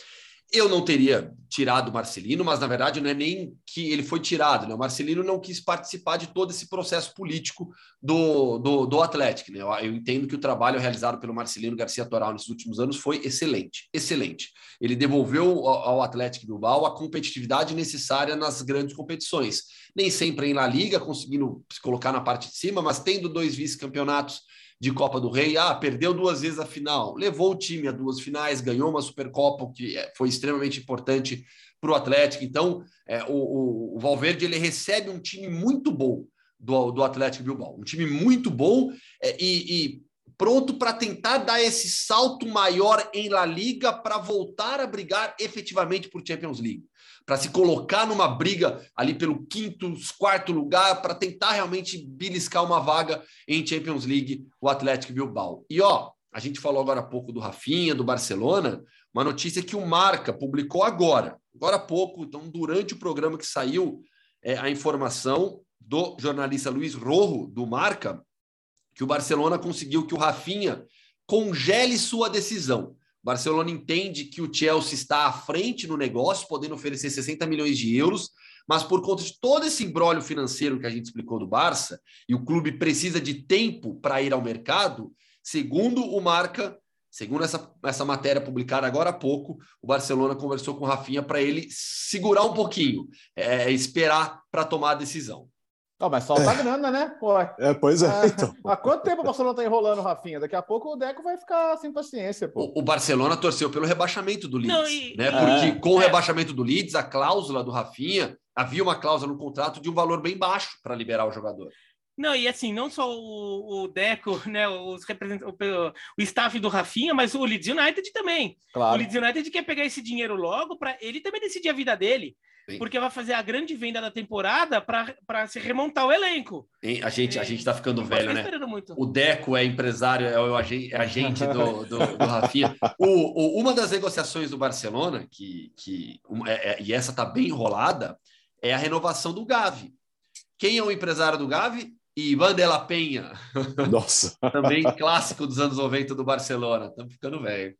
Eu não teria tirado o Marcelino, mas na verdade não é nem que ele foi tirado, né? O Marcelino não quis participar de todo esse processo político do, do, do Atlético. Né? Eu, eu, entendo que o trabalho realizado pelo Marcelino Garcia Toral nesses últimos anos foi excelente, excelente. Ele devolveu ao, ao Atlético Bilbao a competitividade necessária nas grandes competições. Nem sempre em La Liga, conseguindo se colocar na parte de cima, mas tendo dois vice-campeonatos de Copa do Rei. Ah, perdeu duas vezes a final, levou o time a duas finais, ganhou uma Supercopa, que é, foi extremamente importante para o Atlético. Então, é, o, o, Valverde ele recebe um time muito bom do, do Atlético Bilbao, um time muito bom é, e, e pronto para tentar dar esse salto maior em La Liga para voltar a brigar efetivamente por Champions League para se colocar numa briga ali pelo quinto, quarto lugar, para tentar realmente beliscar uma vaga em Champions League, o Atlético Bilbao. E ó, a gente falou agora há pouco do Rafinha, do Barcelona, uma notícia que o Marca publicou agora, agora há pouco, então durante o programa que saiu é, a informação do jornalista Luiz Rojo, do Marca, que o Barcelona conseguiu que o Rafinha congele sua decisão. Barcelona entende que o Chelsea está à frente no negócio, podendo oferecer 60 milhões de euros, mas por conta de todo esse embrólio financeiro que a gente explicou do Barça, e o clube precisa de tempo para ir ao mercado, segundo o Marca, segundo essa, essa matéria publicada agora há pouco, o Barcelona conversou com o Rafinha para ele segurar um pouquinho, é, esperar para tomar a decisão. Não, mas solta a grana, né? Pô. É, pois é. é. Então. Há quanto tempo o Barcelona tá enrolando, Rafinha? Daqui a pouco o Deco vai ficar sem paciência, pô. O, o Barcelona torceu pelo rebaixamento do Leeds, Não, e... né? Porque é. com o rebaixamento do Leeds, a cláusula do Rafinha, havia uma cláusula no contrato de um valor bem baixo para liberar o jogador. Não, e assim, não só o, o Deco, né, os representantes, o, o staff do Rafinha, mas o Leeds United também. Claro. O Leeds United quer pegar esse dinheiro logo para ele também decidir a vida dele. Sim. porque vai fazer a grande venda da temporada para se remontar o elenco. A gente a gente está ficando velho, né? Muito. O Deco é empresário, é o agente, é agente do, do, do Rafinha. O, o, uma das negociações do Barcelona, que, que é, é, e essa está bem enrolada, é a renovação do Gavi. Quem é o empresário do Gavi? Ivan de la Penha. Nossa. Também clássico dos anos 90 do Barcelona. Estamos ficando velho.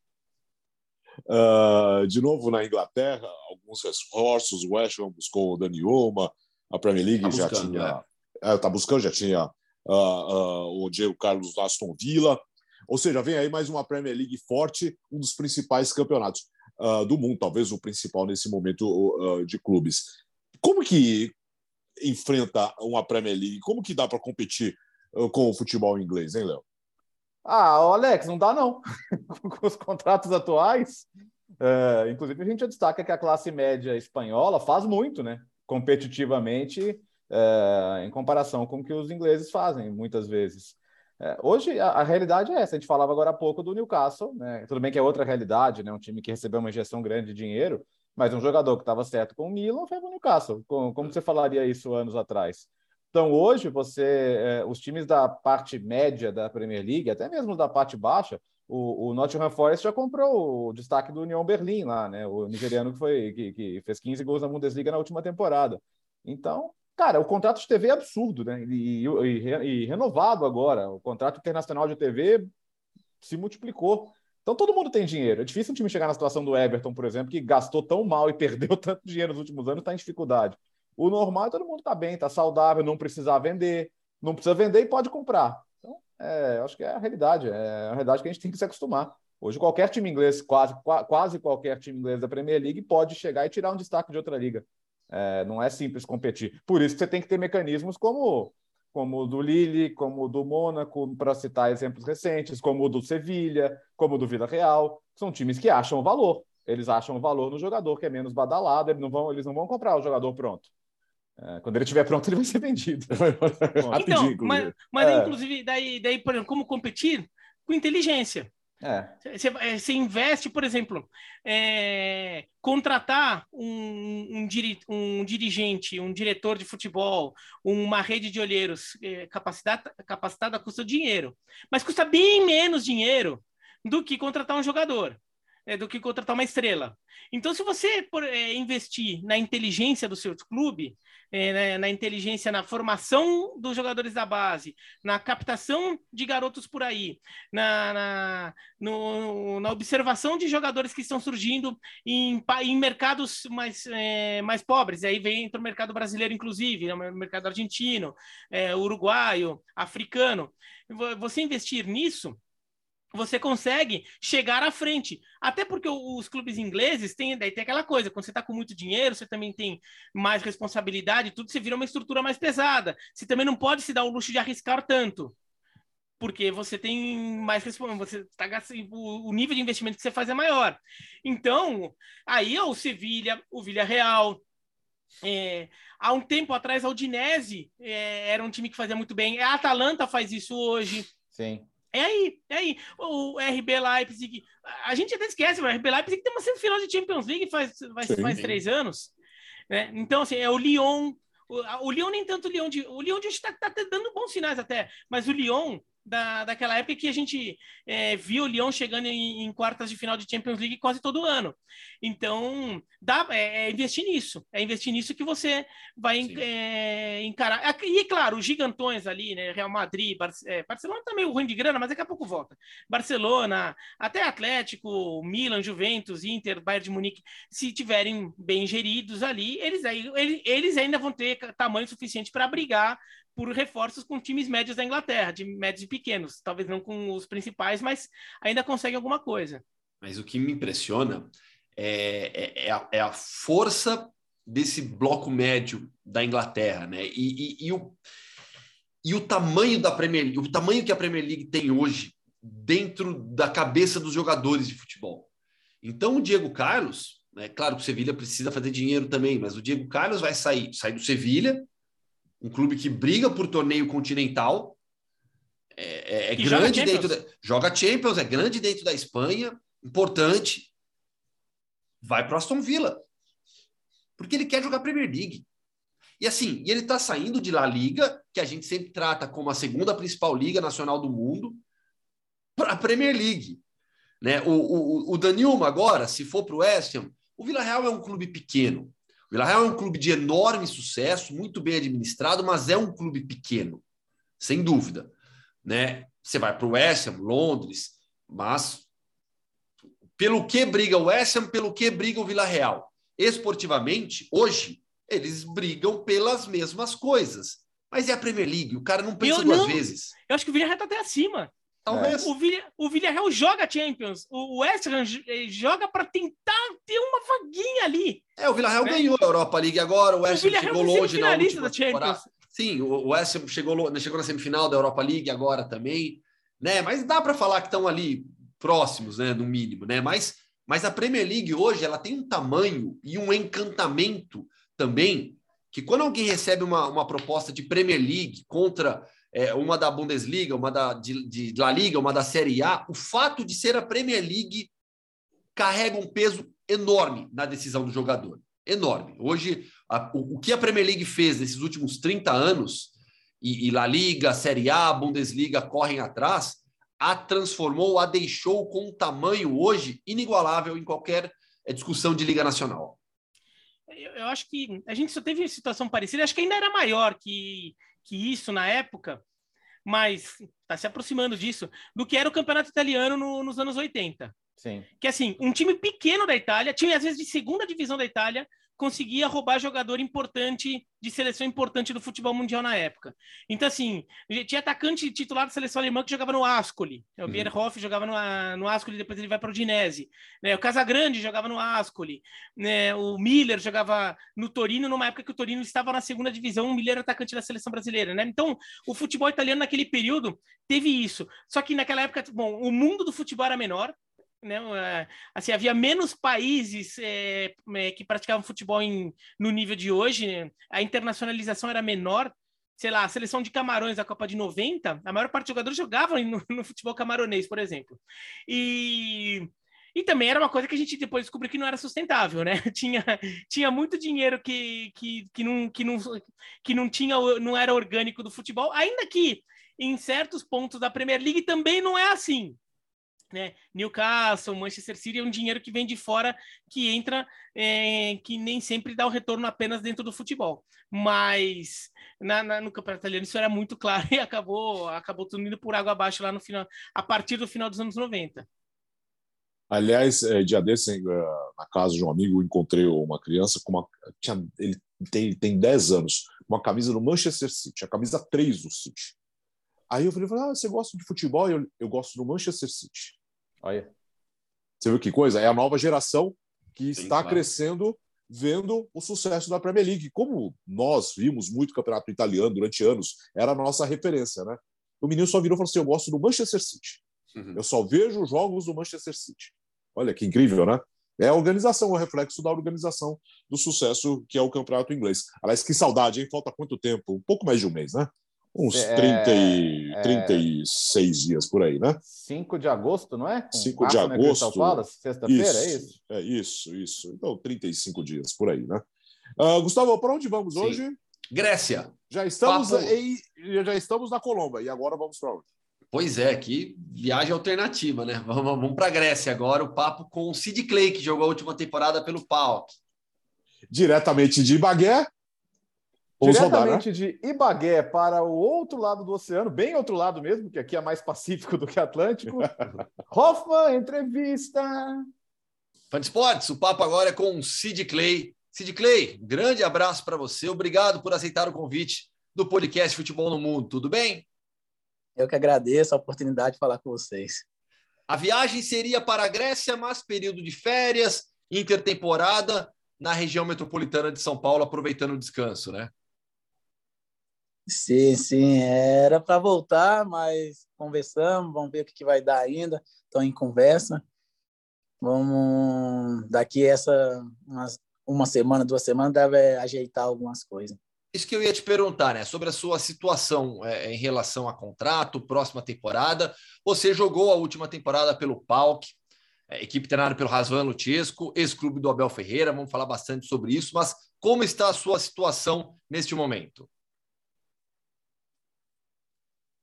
Uh, de novo na Inglaterra, alguns reforços. O West Ham buscou o Dani Olma, a Premier League tá já buscando, tinha. Está é. é, buscando, já tinha uh, uh, o Diego Carlos Aston Villa. Ou seja, vem aí mais uma Premier League forte, um dos principais campeonatos do mundo, talvez o principal nesse momento de clubes. Como que enfrenta uma Premier League? Como que dá para competir com o futebol inglês, hein, Léo? Ah, Alex, não dá não. Com os contratos atuais, é, inclusive a gente destaca que a classe média espanhola faz muito, né? Competitivamente, é, em comparação com o que os ingleses fazem, muitas vezes. É, hoje, a, a, realidade é essa. A gente falava agora há pouco do Newcastle, né? Tudo bem que é outra realidade, né? Um time que recebeu uma injeção grande de dinheiro, mas um jogador que estava certo com o Milan foi o Newcastle. Como, como você falaria isso anos atrás? Então, hoje, você, é, os times da parte média da Premier League, até mesmo da parte baixa, o, o Nottingham Forest já comprou o destaque do União Berlim lá, né? O nigeriano que, foi, que, que fez 15 gols na Bundesliga na última temporada. Então, cara, o contrato de TV é absurdo, né? E, e, e, renovado agora. O contrato internacional de TV se multiplicou. Então todo mundo tem dinheiro. É difícil um time chegar na situação do Everton, por exemplo, que gastou tão mal e perdeu tanto dinheiro nos últimos anos, está em dificuldade. O normal é todo mundo tá bem, tá saudável, não precisar vender, não precisa vender e pode comprar. Então, é, acho que é a realidade, é a realidade que a gente tem que se acostumar. Hoje, qualquer time inglês, quase, quase qualquer time inglês da Premier League, pode chegar e tirar um destaque de outra liga. É, não é simples competir. Por isso que você tem que ter mecanismos como, como o do Lille, como o do Mônaco, para citar exemplos recentes, como o do Sevilha, como o do Vila Real. São times que acham valor. Eles acham valor no jogador que é menos badalado, eles não vão, eles não vão comprar o jogador pronto. É, quando ele estiver pronto, ele vai ser vendido. então, mas, mas é. inclusive, daí, daí, por exemplo, como competir? Com inteligência. Você, é. você investe, por exemplo, é, contratar um, um, diri, um, dirigente, um diretor de futebol, uma rede de olheiros é, capacitada, capacitada custa dinheiro, mas custa bem menos dinheiro do que contratar um jogador. É, do que contratar uma estrela. Então, se você por, é, investir na inteligência do seu clube, é, na, na, inteligência, na formação dos jogadores da base, na captação de garotos por aí, na, na, no, na observação de jogadores que estão surgindo em, em mercados mais, é, mais pobres, aí vem entre o mercado brasileiro, inclusive, né, o mercado argentino, é, uruguaio, africano. Você investir nisso você consegue chegar à frente. Até porque os clubes ingleses têm, daí tem aquela coisa, quando você está com muito dinheiro, você também tem mais responsabilidade, tudo, você vira uma estrutura mais pesada. Você também não pode se dar o luxo de arriscar tanto. Porque você tem mais você tá, o nível de investimento que você faz é maior. Então, aí é o Sevilha, o Villarreal, é, há um tempo atrás, a Udinese é, era um time que fazia muito bem. A Atalanta faz isso hoje. Sim. É aí, é aí. O RB Leipzig. A gente até esquece, o RB Leipzig tem uma semifinal de Champions League faz, faz, faz três anos. Né? Então, assim, é o Lyon. O, o Lyon nem tanto o Lyon de. O Lyon de hoje está tá dando bons sinais até, mas o Lyon da, daquela época que a gente é, viu o Lyon chegando em, em, quartas de final de Champions League quase todo ano. Então, dá, é, é investir nisso. É investir nisso que você vai é, encarar. E, claro, os gigantões ali, né? Real Madrid, Bar é, Barcelona tá meio ruim de grana, mas daqui a pouco volta. Barcelona, até Atlético, Milan, Juventus, Inter, Bayern de Munique, se tiverem bem geridos ali, eles, aí, eles, eles ainda vão ter tamanho suficiente para brigar por reforços com times médios da Inglaterra, de médios e pequenos, talvez não com os principais, mas ainda consegue alguma coisa. Mas o que me impressiona é, é, é, a, é a, força desse bloco médio da Inglaterra, né? E, e, e, o, e o tamanho da Premier League, o tamanho que a Premier League tem hoje dentro da cabeça dos jogadores de futebol. Então o Diego Carlos, é né, claro que o Sevilha precisa fazer dinheiro também, mas o Diego Carlos vai sair, sair do Sevilha, um clube que briga por torneio continental, é, é, é grande joga dentro da, joga Champions, é grande dentro da Espanha, importante. Vai para Aston Villa. Porque ele quer jogar Premier League. E assim, e ele está saindo de La Liga, que a gente sempre trata como a segunda principal liga nacional do mundo, para a Premier League. Né? O, o, o Danilma agora, se for para o West Ham, o Vila Real é um clube pequeno. O Villarreal é um clube de enorme sucesso, muito bem administrado, mas é um clube pequeno, sem dúvida. Né? Você vai para o West Ham, Londres, mas pelo que briga o West Ham, pelo que briga o Villarreal? Esportivamente, hoje, eles brigam pelas mesmas coisas. Mas é a Premier League, o cara não pensa eu, duas não. vezes. Eu acho que o Villarreal está até acima. Talvez. O, Vilha, o Villarreal joga Champions. O West Ham eh, joga para tentar ter uma vaguinha ali. É, o Villarreal né? ganhou a Europa League agora. O West Ham chegou longe na última temporada. Sim, o West Ham chegou, chegou na semifinal da Europa League agora também. Né? Mas dá para falar que estão ali próximos, né? no mínimo. Né? Mas, mas a Premier League hoje ela tem um tamanho e um encantamento também que quando alguém recebe uma, uma proposta de Premier League contra é, uma da Bundesliga, uma da, de, de La Liga, uma da Série A, o fato de ser a Premier League carrega um peso enorme na decisão do jogador. Enorme. Hoje, a, o, o, que a Premier League fez nesses últimos 30 anos, e, e La Liga, Série A, Bundesliga correm atrás, a transformou, a deixou com um tamanho hoje inigualável em qualquer é, discussão de Liga Nacional. Eu, eu acho que a gente só teve situação parecida, acho que ainda era maior que que isso na época, mas está se aproximando disso, do que era o campeonato italiano no, nos anos 80. Sim. Que assim, um time pequeno da Itália, time às vezes de segunda divisão da Itália, conseguia roubar jogador importante de seleção importante do futebol mundial na época. Então, assim, tinha atacante titular da seleção alemã que jogava no Ascoli. O uhum. Bierhoff jogava no, no Ascoli, depois ele vai para o Udinese. Né? O Casagrande jogava no Ascoli. Né? O Miller jogava no Torino, numa época que o Torino estava na segunda divisão, o Miller era atacante da seleção brasileira. Né? Então, o futebol italiano naquele período teve isso. Só que naquela época, bom, o mundo do futebol era menor, né, assim, havia menos países é, é, que praticavam futebol em, no nível de hoje, né? a internacionalização era menor. Sei lá, a seleção de Camarões da Copa de 90, a maior parte dos jogadores jogavam no, no futebol camaronês, por exemplo. E, e também era uma coisa que a gente depois descobriu que não era sustentável, né? Tinha, tinha muito dinheiro que, que, que, não, que, não, que não tinha, não era orgânico do futebol, ainda que em certos pontos da Premier League também não é assim né? Newcastle, Manchester City é um dinheiro que vem de fora, que entra, é, que nem sempre dá o retorno apenas dentro do futebol. Mas na, na, no campeonato italiano isso era muito claro e acabou, acabou tudo indo por água abaixo lá no final, a partir do final dos anos 90. Aliás, é, dia desse, é, na casa de um amigo, encontrei uma criança com uma. Tinha, ele tem, tem 10 anos, uma camisa do Manchester City, a camisa 3 do City. Aí eu falei, ah, você gosta de futebol? Eu, eu gosto do Manchester City. Olha. Você viu que coisa? É a nova geração que Sim, está claro. crescendo vendo o sucesso da Premier League. Como nós vimos muito campeonato italiano durante anos, era a nossa referência, né? O menino só virou e falou assim: Eu gosto do Manchester City. Uhum. Eu só vejo jogos do Manchester City. Olha que incrível, né? É a organização, é o reflexo da organização do sucesso que é o campeonato inglês. Aliás, que saudade, hein? Falta quanto tempo? Um pouco mais de um mês, né? Uns é, 30 e, é, 36 dias por aí, né? 5 de agosto, não é? Com 5 de agosto. Sexta-feira, é isso? É isso, isso. Então, 35 dias por aí, né? Uh, Gustavo, para onde vamos Sim. hoje? Grécia. Já estamos, em, já estamos na Colômbia. E agora vamos para onde? Pois é, que viagem alternativa, né? Vamos, vamos para a Grécia agora. O papo com o Sid Clay, que jogou a última temporada pelo PAOK. Diretamente de Bagué, Vamos Diretamente rodar, né? de Ibagué para o outro lado do oceano, bem outro lado mesmo, porque aqui é mais pacífico do que Atlântico. Hoffman, entrevista. Fã de esportes, o papo agora é com o Sid Clay. Sid Clay, grande abraço para você. Obrigado por aceitar o convite do podcast Futebol no Mundo. Tudo bem? Eu que agradeço a oportunidade de falar com vocês. A viagem seria para a Grécia, mas período de férias, intertemporada, na região metropolitana de São Paulo, aproveitando o descanso, né? Sim, sim, era para voltar, mas conversamos, vamos ver o que, que vai dar ainda. Estou em conversa. Vamos daqui essa umas, uma semana, duas semanas deve ajeitar algumas coisas. Isso que eu ia te perguntar, né? Sobre a sua situação é, em relação a contrato, próxima temporada. Você jogou a última temporada pelo PAOK, é, equipe treinada pelo Rasvan Lutiesco, ex-clube do Abel Ferreira. Vamos falar bastante sobre isso, mas como está a sua situação neste momento?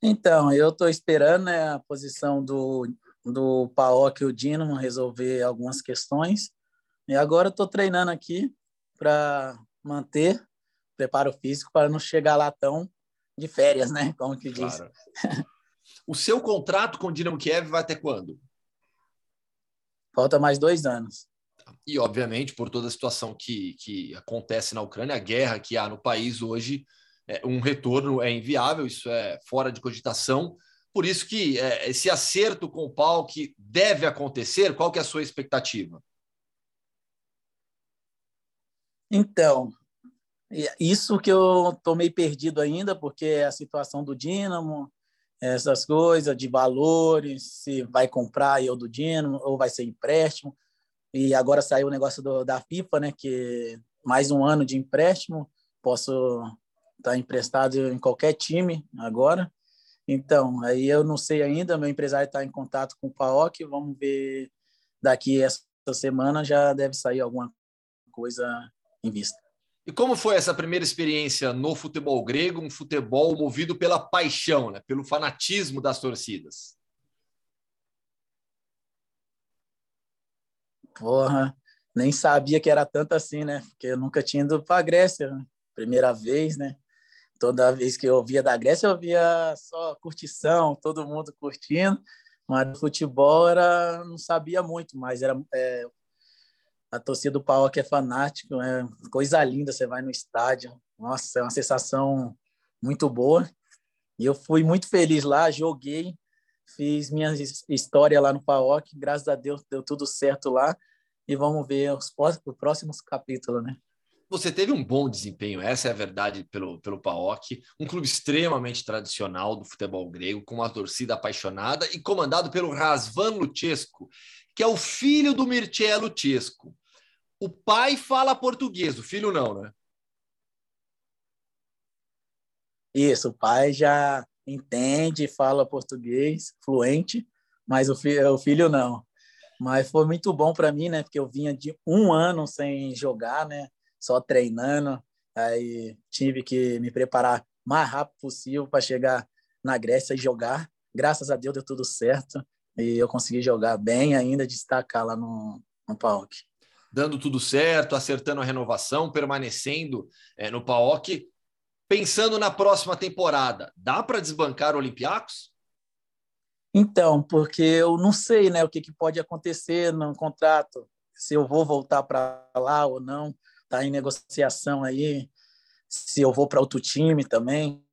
Então, eu estou esperando né, a posição do, do PAOC e o Dinamo resolver algumas questões. E agora estou treinando aqui para manter preparo físico para não chegar lá tão de férias, né? Como que diz. Claro. o seu contrato com o Dinamo Kiev vai até quando? Falta mais dois anos. E, obviamente, por toda a situação que, que acontece na Ucrânia, a guerra que há no país hoje, um retorno é inviável, isso é fora de cogitação. Por isso que é, esse acerto com o pau que deve acontecer, qual que é a sua expectativa? Então, isso que eu estou meio perdido ainda, porque é a situação do Dínamo, essas coisas de valores, se vai comprar eu do Dínamo ou vai ser empréstimo. E agora saiu o negócio do, da FIFA, né, que mais um ano de empréstimo, posso está emprestado em qualquer time agora. Então, aí eu não sei ainda, meu empresário está em contato com o PAOC, vamos ver daqui essa semana já deve sair alguma coisa em vista. E como foi essa primeira experiência no futebol grego, um futebol movido pela paixão, né? pelo fanatismo das torcidas? Porra, nem sabia que era tanto assim, né? Porque eu nunca tinha ido para a Grécia, né? primeira vez, né? Toda vez que eu ouvia da Grécia, eu via só curtição, todo mundo curtindo, mas futebol era, não sabia muito, mas era é, a torcida do Pau que é fanático, é coisa linda, você vai no estádio, nossa, é uma sensação muito boa. E eu fui muito feliz lá, joguei, fiz minha história lá no PAOC, graças a Deus deu tudo certo lá. E vamos ver os próximos capítulos, né? Você teve um bom desempenho, essa é a verdade pelo, pelo PAOK, um clube extremamente tradicional do futebol grego, com uma torcida apaixonada e comandado pelo Razvan Luchescu, que é o filho do Mircea Luchescu. O pai fala português, o filho não, né? Isso, o pai já entende, fala português fluente, mas o, fi o filho não. Mas foi muito bom para mim, né? Porque eu vinha de um ano sem jogar, né? Só treinando. Aí tive que me preparar mais rápido possível para chegar na Grécia e jogar. Graças a Deus deu tudo certo. e eu consegui jogar bem ainda, destacar lá no, no PAOK. Dando tudo certo, acertando a renovação, permanecendo é, no PAOK. Pensando na próxima temporada, dá para desbancar o Olympiacos? Então, porque eu não sei né, o que, que pode acontecer no contrato, se eu vou voltar para lá ou não, está em negociação aí, se eu vou para outro time também.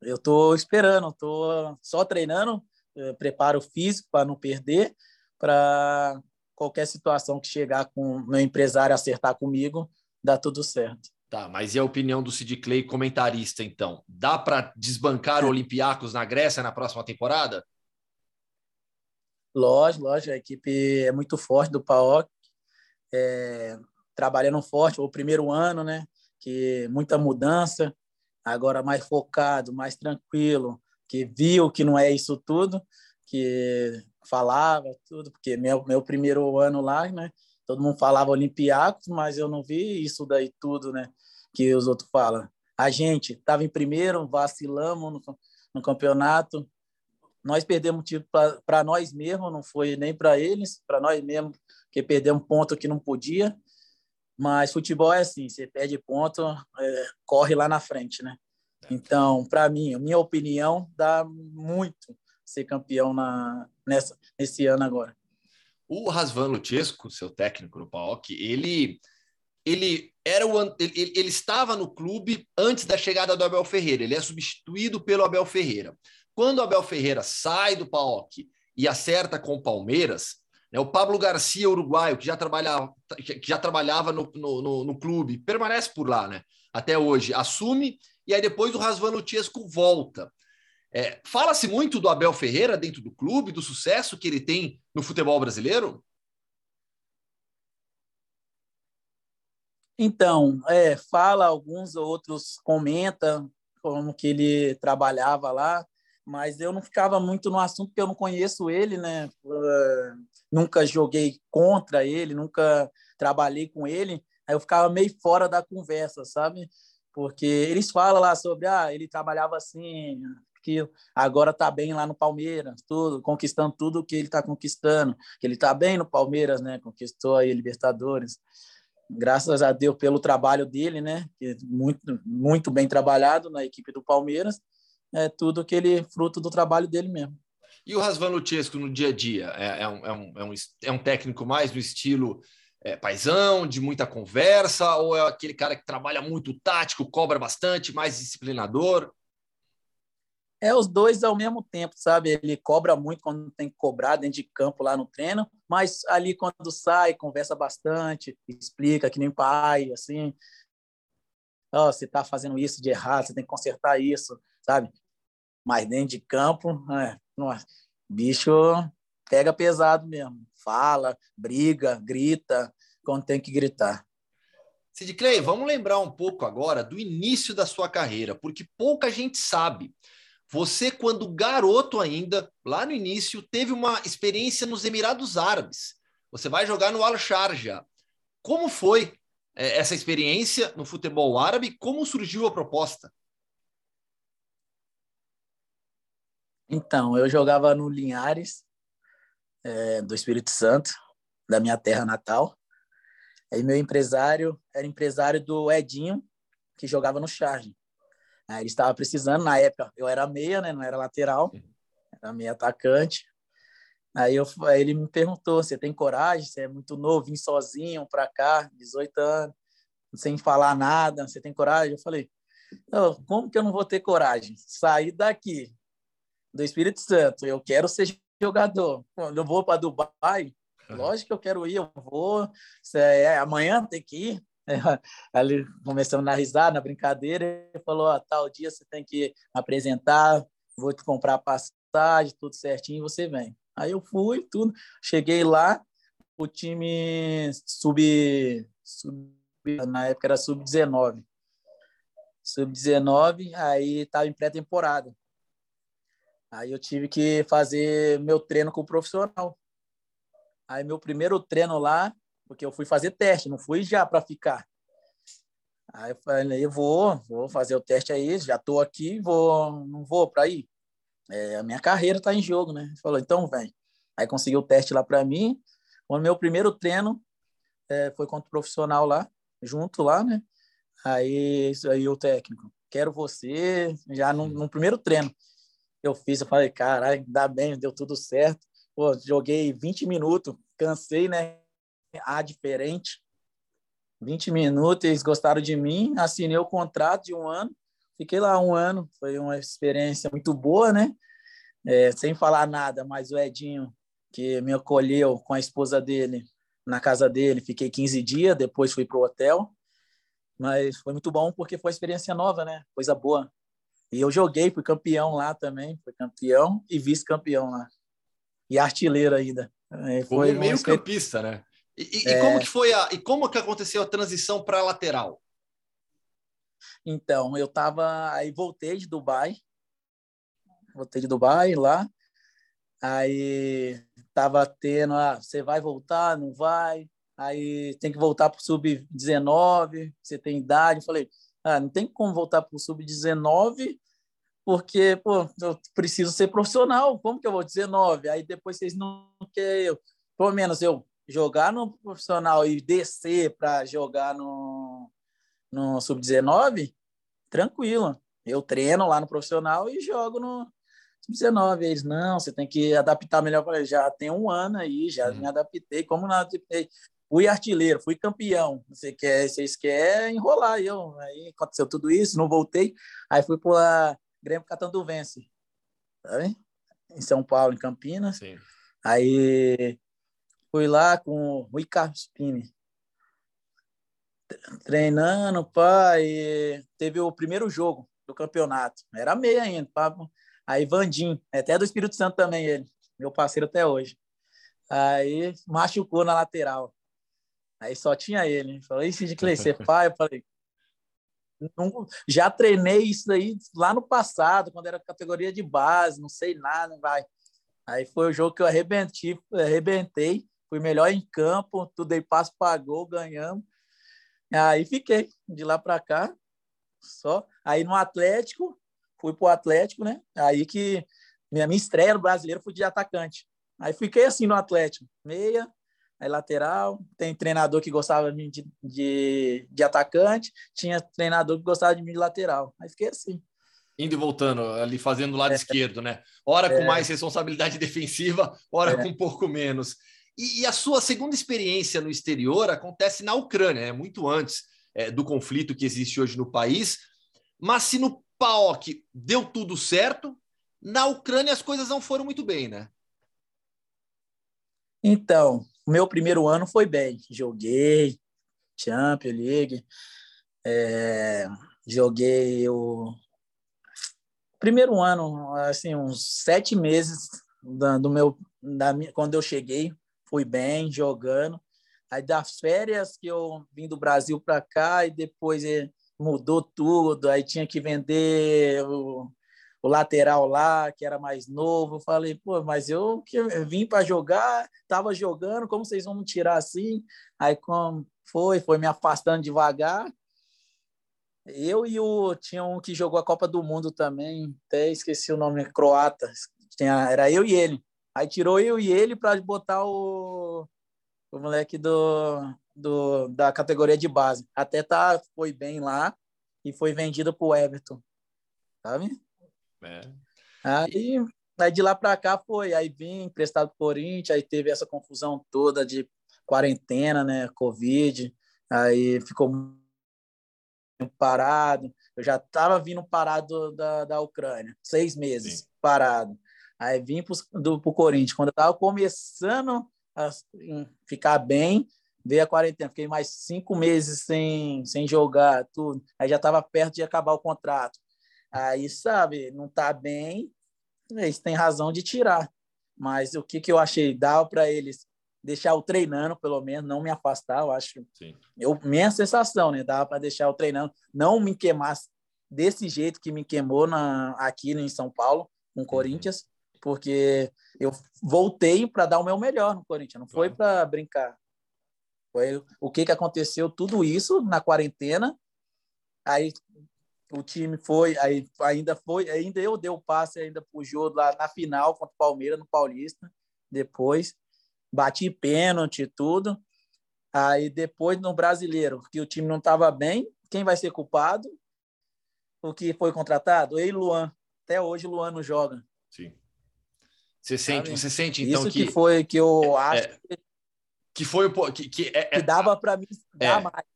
Eu estou esperando, estou só treinando, eh, preparo físico para não perder, para qualquer situação que chegar com meu empresário acertar comigo, dá tudo certo. Tá, mas e a opinião do Sid Clay, comentarista, então? Dá para desbancar o Olympiacos na Grécia na próxima temporada? Lógico, lógico. A equipe é muito forte do PAOC, é, trabalhando forte. O primeiro ano, né? Que muita mudança, agora mais focado, mais tranquilo, que viu que não é isso tudo, que falava tudo, porque meu, meu primeiro ano lá, né? Todo mundo falava Olympiacos, mas eu não vi isso daí tudo, né? Que os outros falam. A gente estava em primeiro, vacilamos no, no campeonato, nós perdemos título para nós mesmos, não foi nem para eles, para nós mesmos, que perdemos ponto que não podia. Mas futebol é assim, você perde ponto, é, corre lá na frente, né? Então, para mim, minha opinião, dá muito ser campeão na, nessa, nesse ano agora. O Rasvan Luchesco, seu técnico no PAOK, ele, ele, era o, ele, ele estava no clube antes da chegada do Abel Ferreira. Ele é substituído pelo Abel Ferreira. Quando o Abel Ferreira sai do PAOK e acerta com o Palmeiras, né, o Pablo Garcia, uruguaio, que já trabalhava, que já trabalhava no, no, no, no clube, permanece por lá, né? Até hoje, assume e aí depois o Rasvan Luchesco volta. É, Fala-se muito do Abel Ferreira dentro do clube, do sucesso que ele tem no futebol brasileiro? Então, é, fala, alguns outros comenta como que ele trabalhava lá, mas eu não ficava muito no assunto porque eu não conheço ele, né? Uh, nunca joguei contra ele, nunca trabalhei com ele, aí eu ficava meio fora da conversa, sabe? porque eles falam lá sobre, ah, ele trabalhava assim, que agora tá bem lá no Palmeiras, tudo, conquistando tudo que ele está conquistando, que ele está bem no Palmeiras, né, conquistou aí Libertadores, graças a Deus pelo trabalho dele, né, que muito, muito bem trabalhado na equipe do Palmeiras, é tudo que ele, fruto do trabalho dele mesmo. E o Rasvan Luchesco no dia a dia? É, é, um, é, um, é, um, é um técnico mais no estilo é, paisão, de muita conversa, ou é aquele cara que trabalha muito tático, cobra bastante, mais disciplinador? É os dois ao mesmo tempo, sabe? Ele cobra muito quando tem que cobrar dentro de campo lá no treino, mas ali quando sai, conversa bastante, explica que nem pai, assim. Oh, você está fazendo isso de errado, você tem que consertar isso, sabe? Mas dentro de campo, é, bicho pega pesado mesmo. Fala, briga, grita, quando tem que gritar. Sid Clay, vamos lembrar um pouco agora do início da sua carreira, porque pouca gente sabe. Você, quando garoto ainda, lá no início, teve uma experiência nos Emirados Árabes. Você vai jogar no Al Sharjah. Como foi é, essa experiência no futebol árabe? Como surgiu a proposta? Então, eu jogava no Linhares, é, do Espírito Santo, da minha terra natal. Aí meu empresário era empresário do Edinho, que jogava no Charge. Aí ele estava precisando, na época eu era meia, né? não era lateral, era meia atacante. Aí, eu, aí ele me perguntou: você tem coragem? Você é muito novo, vim sozinho para cá, 18 anos, sem falar nada, você tem coragem? Eu falei: como que eu não vou ter coragem? Sair daqui, do Espírito Santo, eu quero ser jogador. Eu vou para Dubai, Lógico que eu quero ir, eu vou. É, amanhã tem que ir. Ali começamos na risada, na brincadeira, ele falou: tal dia você tem que apresentar, vou te comprar passagem, tudo certinho, você vem. Aí eu fui, tudo. Cheguei lá, o time sub, sub na época era sub-19. Sub-19, aí estava em pré-temporada. Aí eu tive que fazer meu treino com o profissional. Aí meu primeiro treino lá, porque eu fui fazer teste, não fui já para ficar. Aí eu falei, vou, vou fazer o teste aí, já estou aqui, vou, não vou para ir. É, a minha carreira está em jogo, né? Ele falou, então vem. Aí consegui o teste lá para mim. O meu primeiro treino é, foi contra o profissional lá, junto lá, né? Aí, aí o técnico, quero você, já no, no primeiro treino eu fiz, eu falei, caralho, dá bem, deu tudo certo. Pô, joguei 20 minutos, cansei, né? Ah, diferente. 20 minutos, eles gostaram de mim, assinei o contrato de um ano, fiquei lá um ano, foi uma experiência muito boa, né? É, sem falar nada, mas o Edinho, que me acolheu com a esposa dele na casa dele, fiquei 15 dias, depois fui para o hotel, mas foi muito bom porque foi experiência nova, né? Coisa boa. E eu joguei, fui campeão lá também, fui campeão e vice-campeão lá. E artilheiro ainda. É, foi como meio campista, né? E, e, é... como que foi a e como que aconteceu a transição para lateral? Então, eu tava aí voltei de Dubai. Voltei de Dubai lá. Aí tava tendo, ah, você vai voltar, não vai? Aí tem que voltar para o sub-19, você tem idade. Eu falei, ah, não tem como voltar para o sub-19 porque pô, eu preciso ser profissional. Como que eu vou 19? Aí depois vocês não querem eu, pelo menos eu jogar no profissional e descer para jogar no, no sub-19, tranquilo. Eu treino lá no profissional e jogo no sub-19. Eles, não, você tem que adaptar melhor. para já tem um ano aí, já uhum. me adaptei. Como não adaptei? Fui artilheiro, fui campeão. Você quer, vocês querem enrolar. Eu, aí aconteceu tudo isso, não voltei. Aí fui para Grêmio Catanduvense, tá vendo? Em São Paulo, em Campinas. Sim. Aí fui lá com o Rui Carlos Pini, treinando, pai. Teve o primeiro jogo do campeonato. Era meia ainda, pá. Aí Vandim, é até do Espírito Santo também ele, meu parceiro até hoje. Aí machucou na lateral. Aí só tinha ele. Falei, Cid Clay, você pai? Eu falei, não, já treinei isso aí lá no passado, quando era categoria de base, não sei nada, vai. Aí foi o jogo que eu arrebentei, arrebentei fui melhor em campo, tudo aí passo para gol, ganhamos. Aí fiquei de lá para cá, só. Aí no Atlético, fui pro Atlético, né? Aí que minha, minha estreia no brasileiro foi de atacante. Aí fiquei assim no Atlético, meia, aí lateral. Tem treinador que gostava de de, de, atacante, tinha treinador que gostava de mim de lateral. Aí fiquei assim. Indo e voltando, ali fazendo o lado é. esquerdo, né? Hora é. com mais responsabilidade defensiva, hora é. com um pouco menos. E, e, a sua segunda experiência no exterior acontece na Ucrânia, é muito antes é, do conflito que existe hoje no país. Mas se no PAOK deu tudo certo, na Ucrânia as coisas não foram muito bem, né? Então, o meu primeiro ano foi bem. Joguei Champions League, é, joguei o primeiro ano, assim, uns sete meses do meu, da, quando eu cheguei, fui bem jogando. Aí das férias que eu vim do Brasil para cá e depois é, mudou tudo, aí tinha que vender o lateral lá, que era mais novo. Eu falei, pô, mas eu que vim para jogar, estava jogando, como vocês vão me tirar assim? Aí como foi, foi me afastando devagar. Eu e o tinha um que jogou a Copa do Mundo também, até esqueci o nome, croata. Tinha, era eu e ele. Aí tirou eu e ele para botar o, o moleque do, do, da categoria de base. Até tá foi bem lá e foi vendido para o Everton. Sabe? É. Aí, aí de lá para cá foi, aí vim emprestado pro Corinthians, aí teve essa confusão toda de quarentena, né, Covid, aí ficou parado. Eu já estava vindo parado da, da Ucrânia, seis meses Sim. parado. Aí vim para o Corinthians. Quando eu estava começando a ficar bem, veio a quarentena. Fiquei mais cinco meses sem, sem jogar, tudo. Aí já estava perto de acabar o contrato. Aí, sabe, não está bem, eles têm razão de tirar. Mas o que, que eu achei? Dava para eles deixar o treinando, pelo menos, não me afastar, eu acho. Sim. Eu, minha sensação, né? Dava para deixar o treinando, não me queimar desse jeito que me queimou na, aqui em São Paulo, com o uhum. Corinthians, porque eu voltei para dar o meu melhor no Corinthians, não foi para brincar. Foi o que, que aconteceu, tudo isso na quarentena. Aí o time foi, aí ainda foi, ainda eu dei o passe ainda pro jogo lá na final contra o Palmeiras no Paulista. depois. Bati pênalti e tudo. Aí depois no brasileiro, que o time não estava bem, quem vai ser culpado? O que foi contratado? Ei, Luan. Até hoje o Luan não joga. Sim. Você sente, você sente então Isso que, que foi que eu é, acho é, que foi o que, que, é, que dava para mim dar é. mais.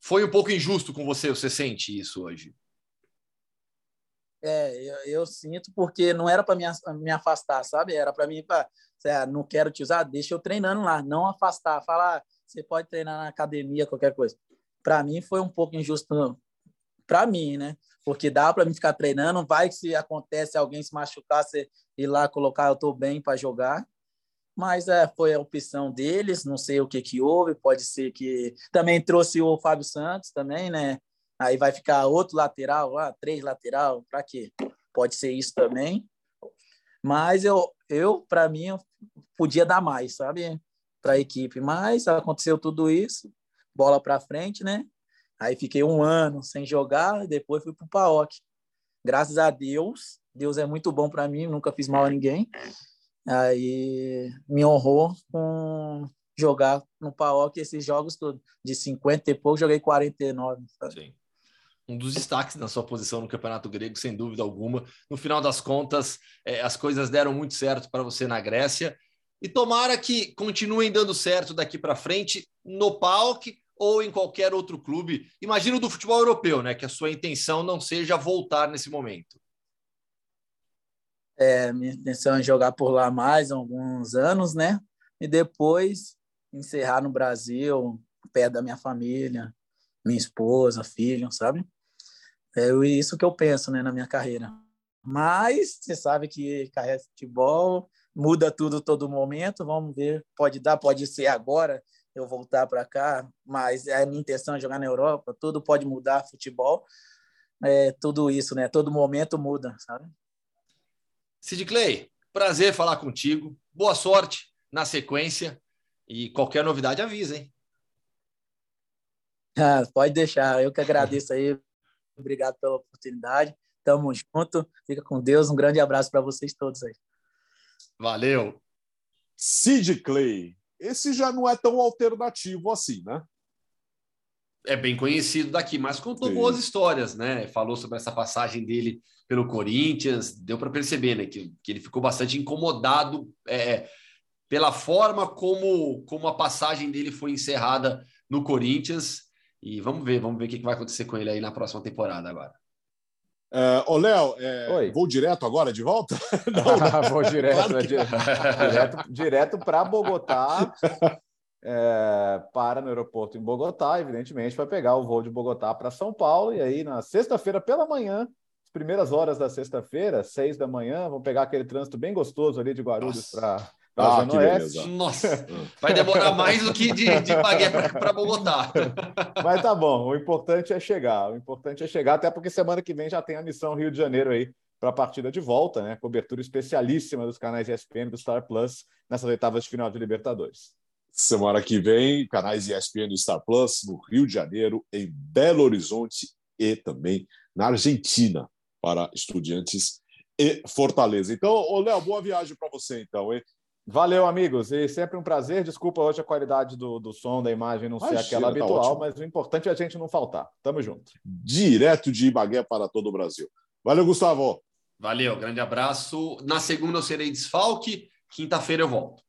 Foi um pouco injusto com você, você sente isso hoje? É, eu, eu sinto porque não era para me, me afastar, sabe? Era para mim, pra, ah, não quero te usar, deixa eu treinando lá, não afastar, falar, ah, você pode treinar na academia, qualquer coisa. Para mim foi um pouco injusto, para mim, né? Porque dá para mim ficar treinando, vai que se acontece alguém se machucar, você ir lá colocar, eu estou bem para jogar. Mas é, foi a opção deles, não sei o que que houve, pode ser que também trouxe o Fábio Santos também, né? Aí vai ficar outro lateral lá, três lateral, para quê? Pode ser isso também. Mas eu, eu para mim, podia dar mais, sabe? Para a equipe. Mas aconteceu tudo isso, bola para frente, né? Aí fiquei um ano sem jogar, depois fui para o PAOC. Graças a Deus, Deus é muito bom para mim, nunca fiz mal a ninguém. Aí me honrou com jogar no PAOC esses jogos todos. De 50 e pouco, joguei 49. Sabe? Sim um dos destaques na sua posição no Campeonato Grego, sem dúvida alguma. No final das contas, é, as coisas deram muito certo para você na Grécia. E tomara que continuem dando certo daqui para frente no PAOK ou em qualquer outro clube. Imagino do futebol europeu, né? Que a sua intenção não seja voltar nesse momento. É, minha intenção é jogar por lá mais alguns anos, né? E depois encerrar no Brasil, perto da minha família, minha esposa, filho, sabe? É isso que eu penso né, na minha carreira. Mas você sabe que carreira de futebol muda tudo todo momento. Vamos ver, pode dar, pode ser agora eu voltar para cá, mas é a minha intenção é jogar na Europa. Tudo pode mudar, futebol, é tudo isso, né? Todo momento muda, sabe? Sid Clay, prazer falar contigo. Boa sorte na sequência e qualquer novidade avisa, hein? Ah, pode deixar. Eu que agradeço aí Obrigado pela oportunidade. Tamo junto. Fica com Deus. Um grande abraço para vocês todos aí. Valeu. Sid Clay. Esse já não é tão alternativo assim, né? É bem conhecido daqui, mas contou Sim. boas histórias, né? Falou sobre essa passagem dele pelo Corinthians. Deu para perceber, né? Que, que ele ficou bastante incomodado é, pela forma como, como a passagem dele foi encerrada no Corinthians. E vamos ver, vamos ver o que vai acontecer com ele aí na próxima temporada agora. É, ô, Léo, é, vou direto agora de volta? Não, vou direto, claro que... direto, direto para Bogotá, é, para no aeroporto em Bogotá, evidentemente, vai pegar o voo de Bogotá para São Paulo, e aí na sexta-feira pela manhã, as primeiras horas da sexta-feira, seis da manhã, vamos pegar aquele trânsito bem gostoso ali de Guarulhos para ah, que beleza. Nossa, vai demorar mais do que de, de para Bogotá. Mas tá bom, o importante é chegar. O importante é chegar, até porque semana que vem já tem a missão Rio de Janeiro aí para a partida de volta, né? Cobertura especialíssima dos canais ESPN do Star Plus nessas oitavas de final de Libertadores. Semana que vem, canais ESPN do Star Plus no Rio de Janeiro, em Belo Horizonte e também na Argentina para estudiantes e Fortaleza. Então, ô Léo, boa viagem para você então, hein? Valeu, amigos. E sempre um prazer. Desculpa hoje a qualidade do, do som, da imagem não Imagina, ser aquela tá habitual, tá mas o importante é a gente não faltar. Tamo junto. Direto de Ibagué para todo o Brasil. Valeu, Gustavo. Valeu, grande abraço. Na segunda eu serei desfalque, quinta-feira eu volto.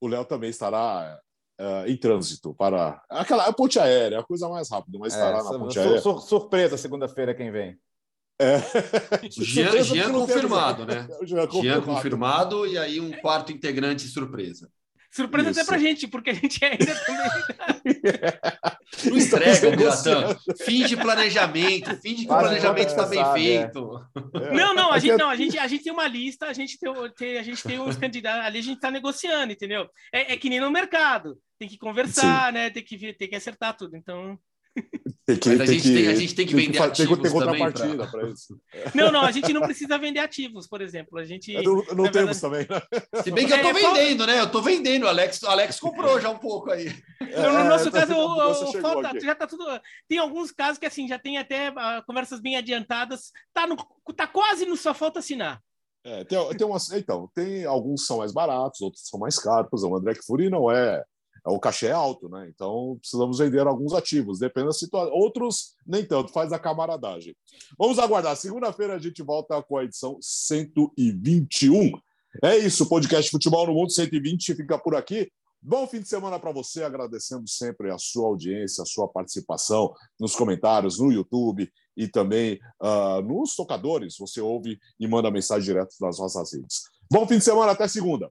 O Léo também estará uh, em trânsito para aquela a ponte aérea, a coisa mais rápida, mas estará é, na ponte aérea. surpresa segunda-feira quem vem. É. Jean, Jean confirmado, né? Jean confirmado. Jean confirmado e aí um quarto integrante surpresa. Surpresa Isso. até pra gente, porque a gente ainda também. Não entrega, Buratão. Finge planejamento, finge que o planejamento está bem é. feito. É. Não, não, a gente, não a, gente, a gente tem uma lista, a gente tem, a gente tem os candidatos, ali a gente está negociando, entendeu? É, é, que nem no mercado. Tem que conversar, Sim. né? Tem que, tem que acertar tudo. Então. Tem que, Mas a, gente que, tem, a gente tem que vender que, ativos tem que ter contrapartida para isso. Não, não, a gente não precisa vender ativos, por exemplo. A gente não, não temos verdade... também. Né? Se bem que eu estou é, vendendo, né? Eu estou vendendo. O Alex, o Alex comprou já um pouco aí. É, no nosso caso, o, o, falta, já está tudo. Tem alguns casos que assim já tem até uh, conversas bem adiantadas. Tá, no, tá quase no só falta assinar. É, tem, tem umas, então, tem alguns são mais baratos, outros são mais caros. Por exemplo, o André Fury não é, é. O cachê é alto, né? Então precisamos vender alguns ativos, depende da situação. Outros, nem tanto, faz a camaradagem. Vamos aguardar. Segunda-feira a gente volta com a edição 121. É isso, podcast Futebol no Mundo 120 fica por aqui. Bom fim de semana para você, agradecendo sempre a sua audiência, a sua participação nos comentários, no YouTube e também uh, nos tocadores. Você ouve e manda mensagem direto nas nossas redes. Bom fim de semana, até segunda.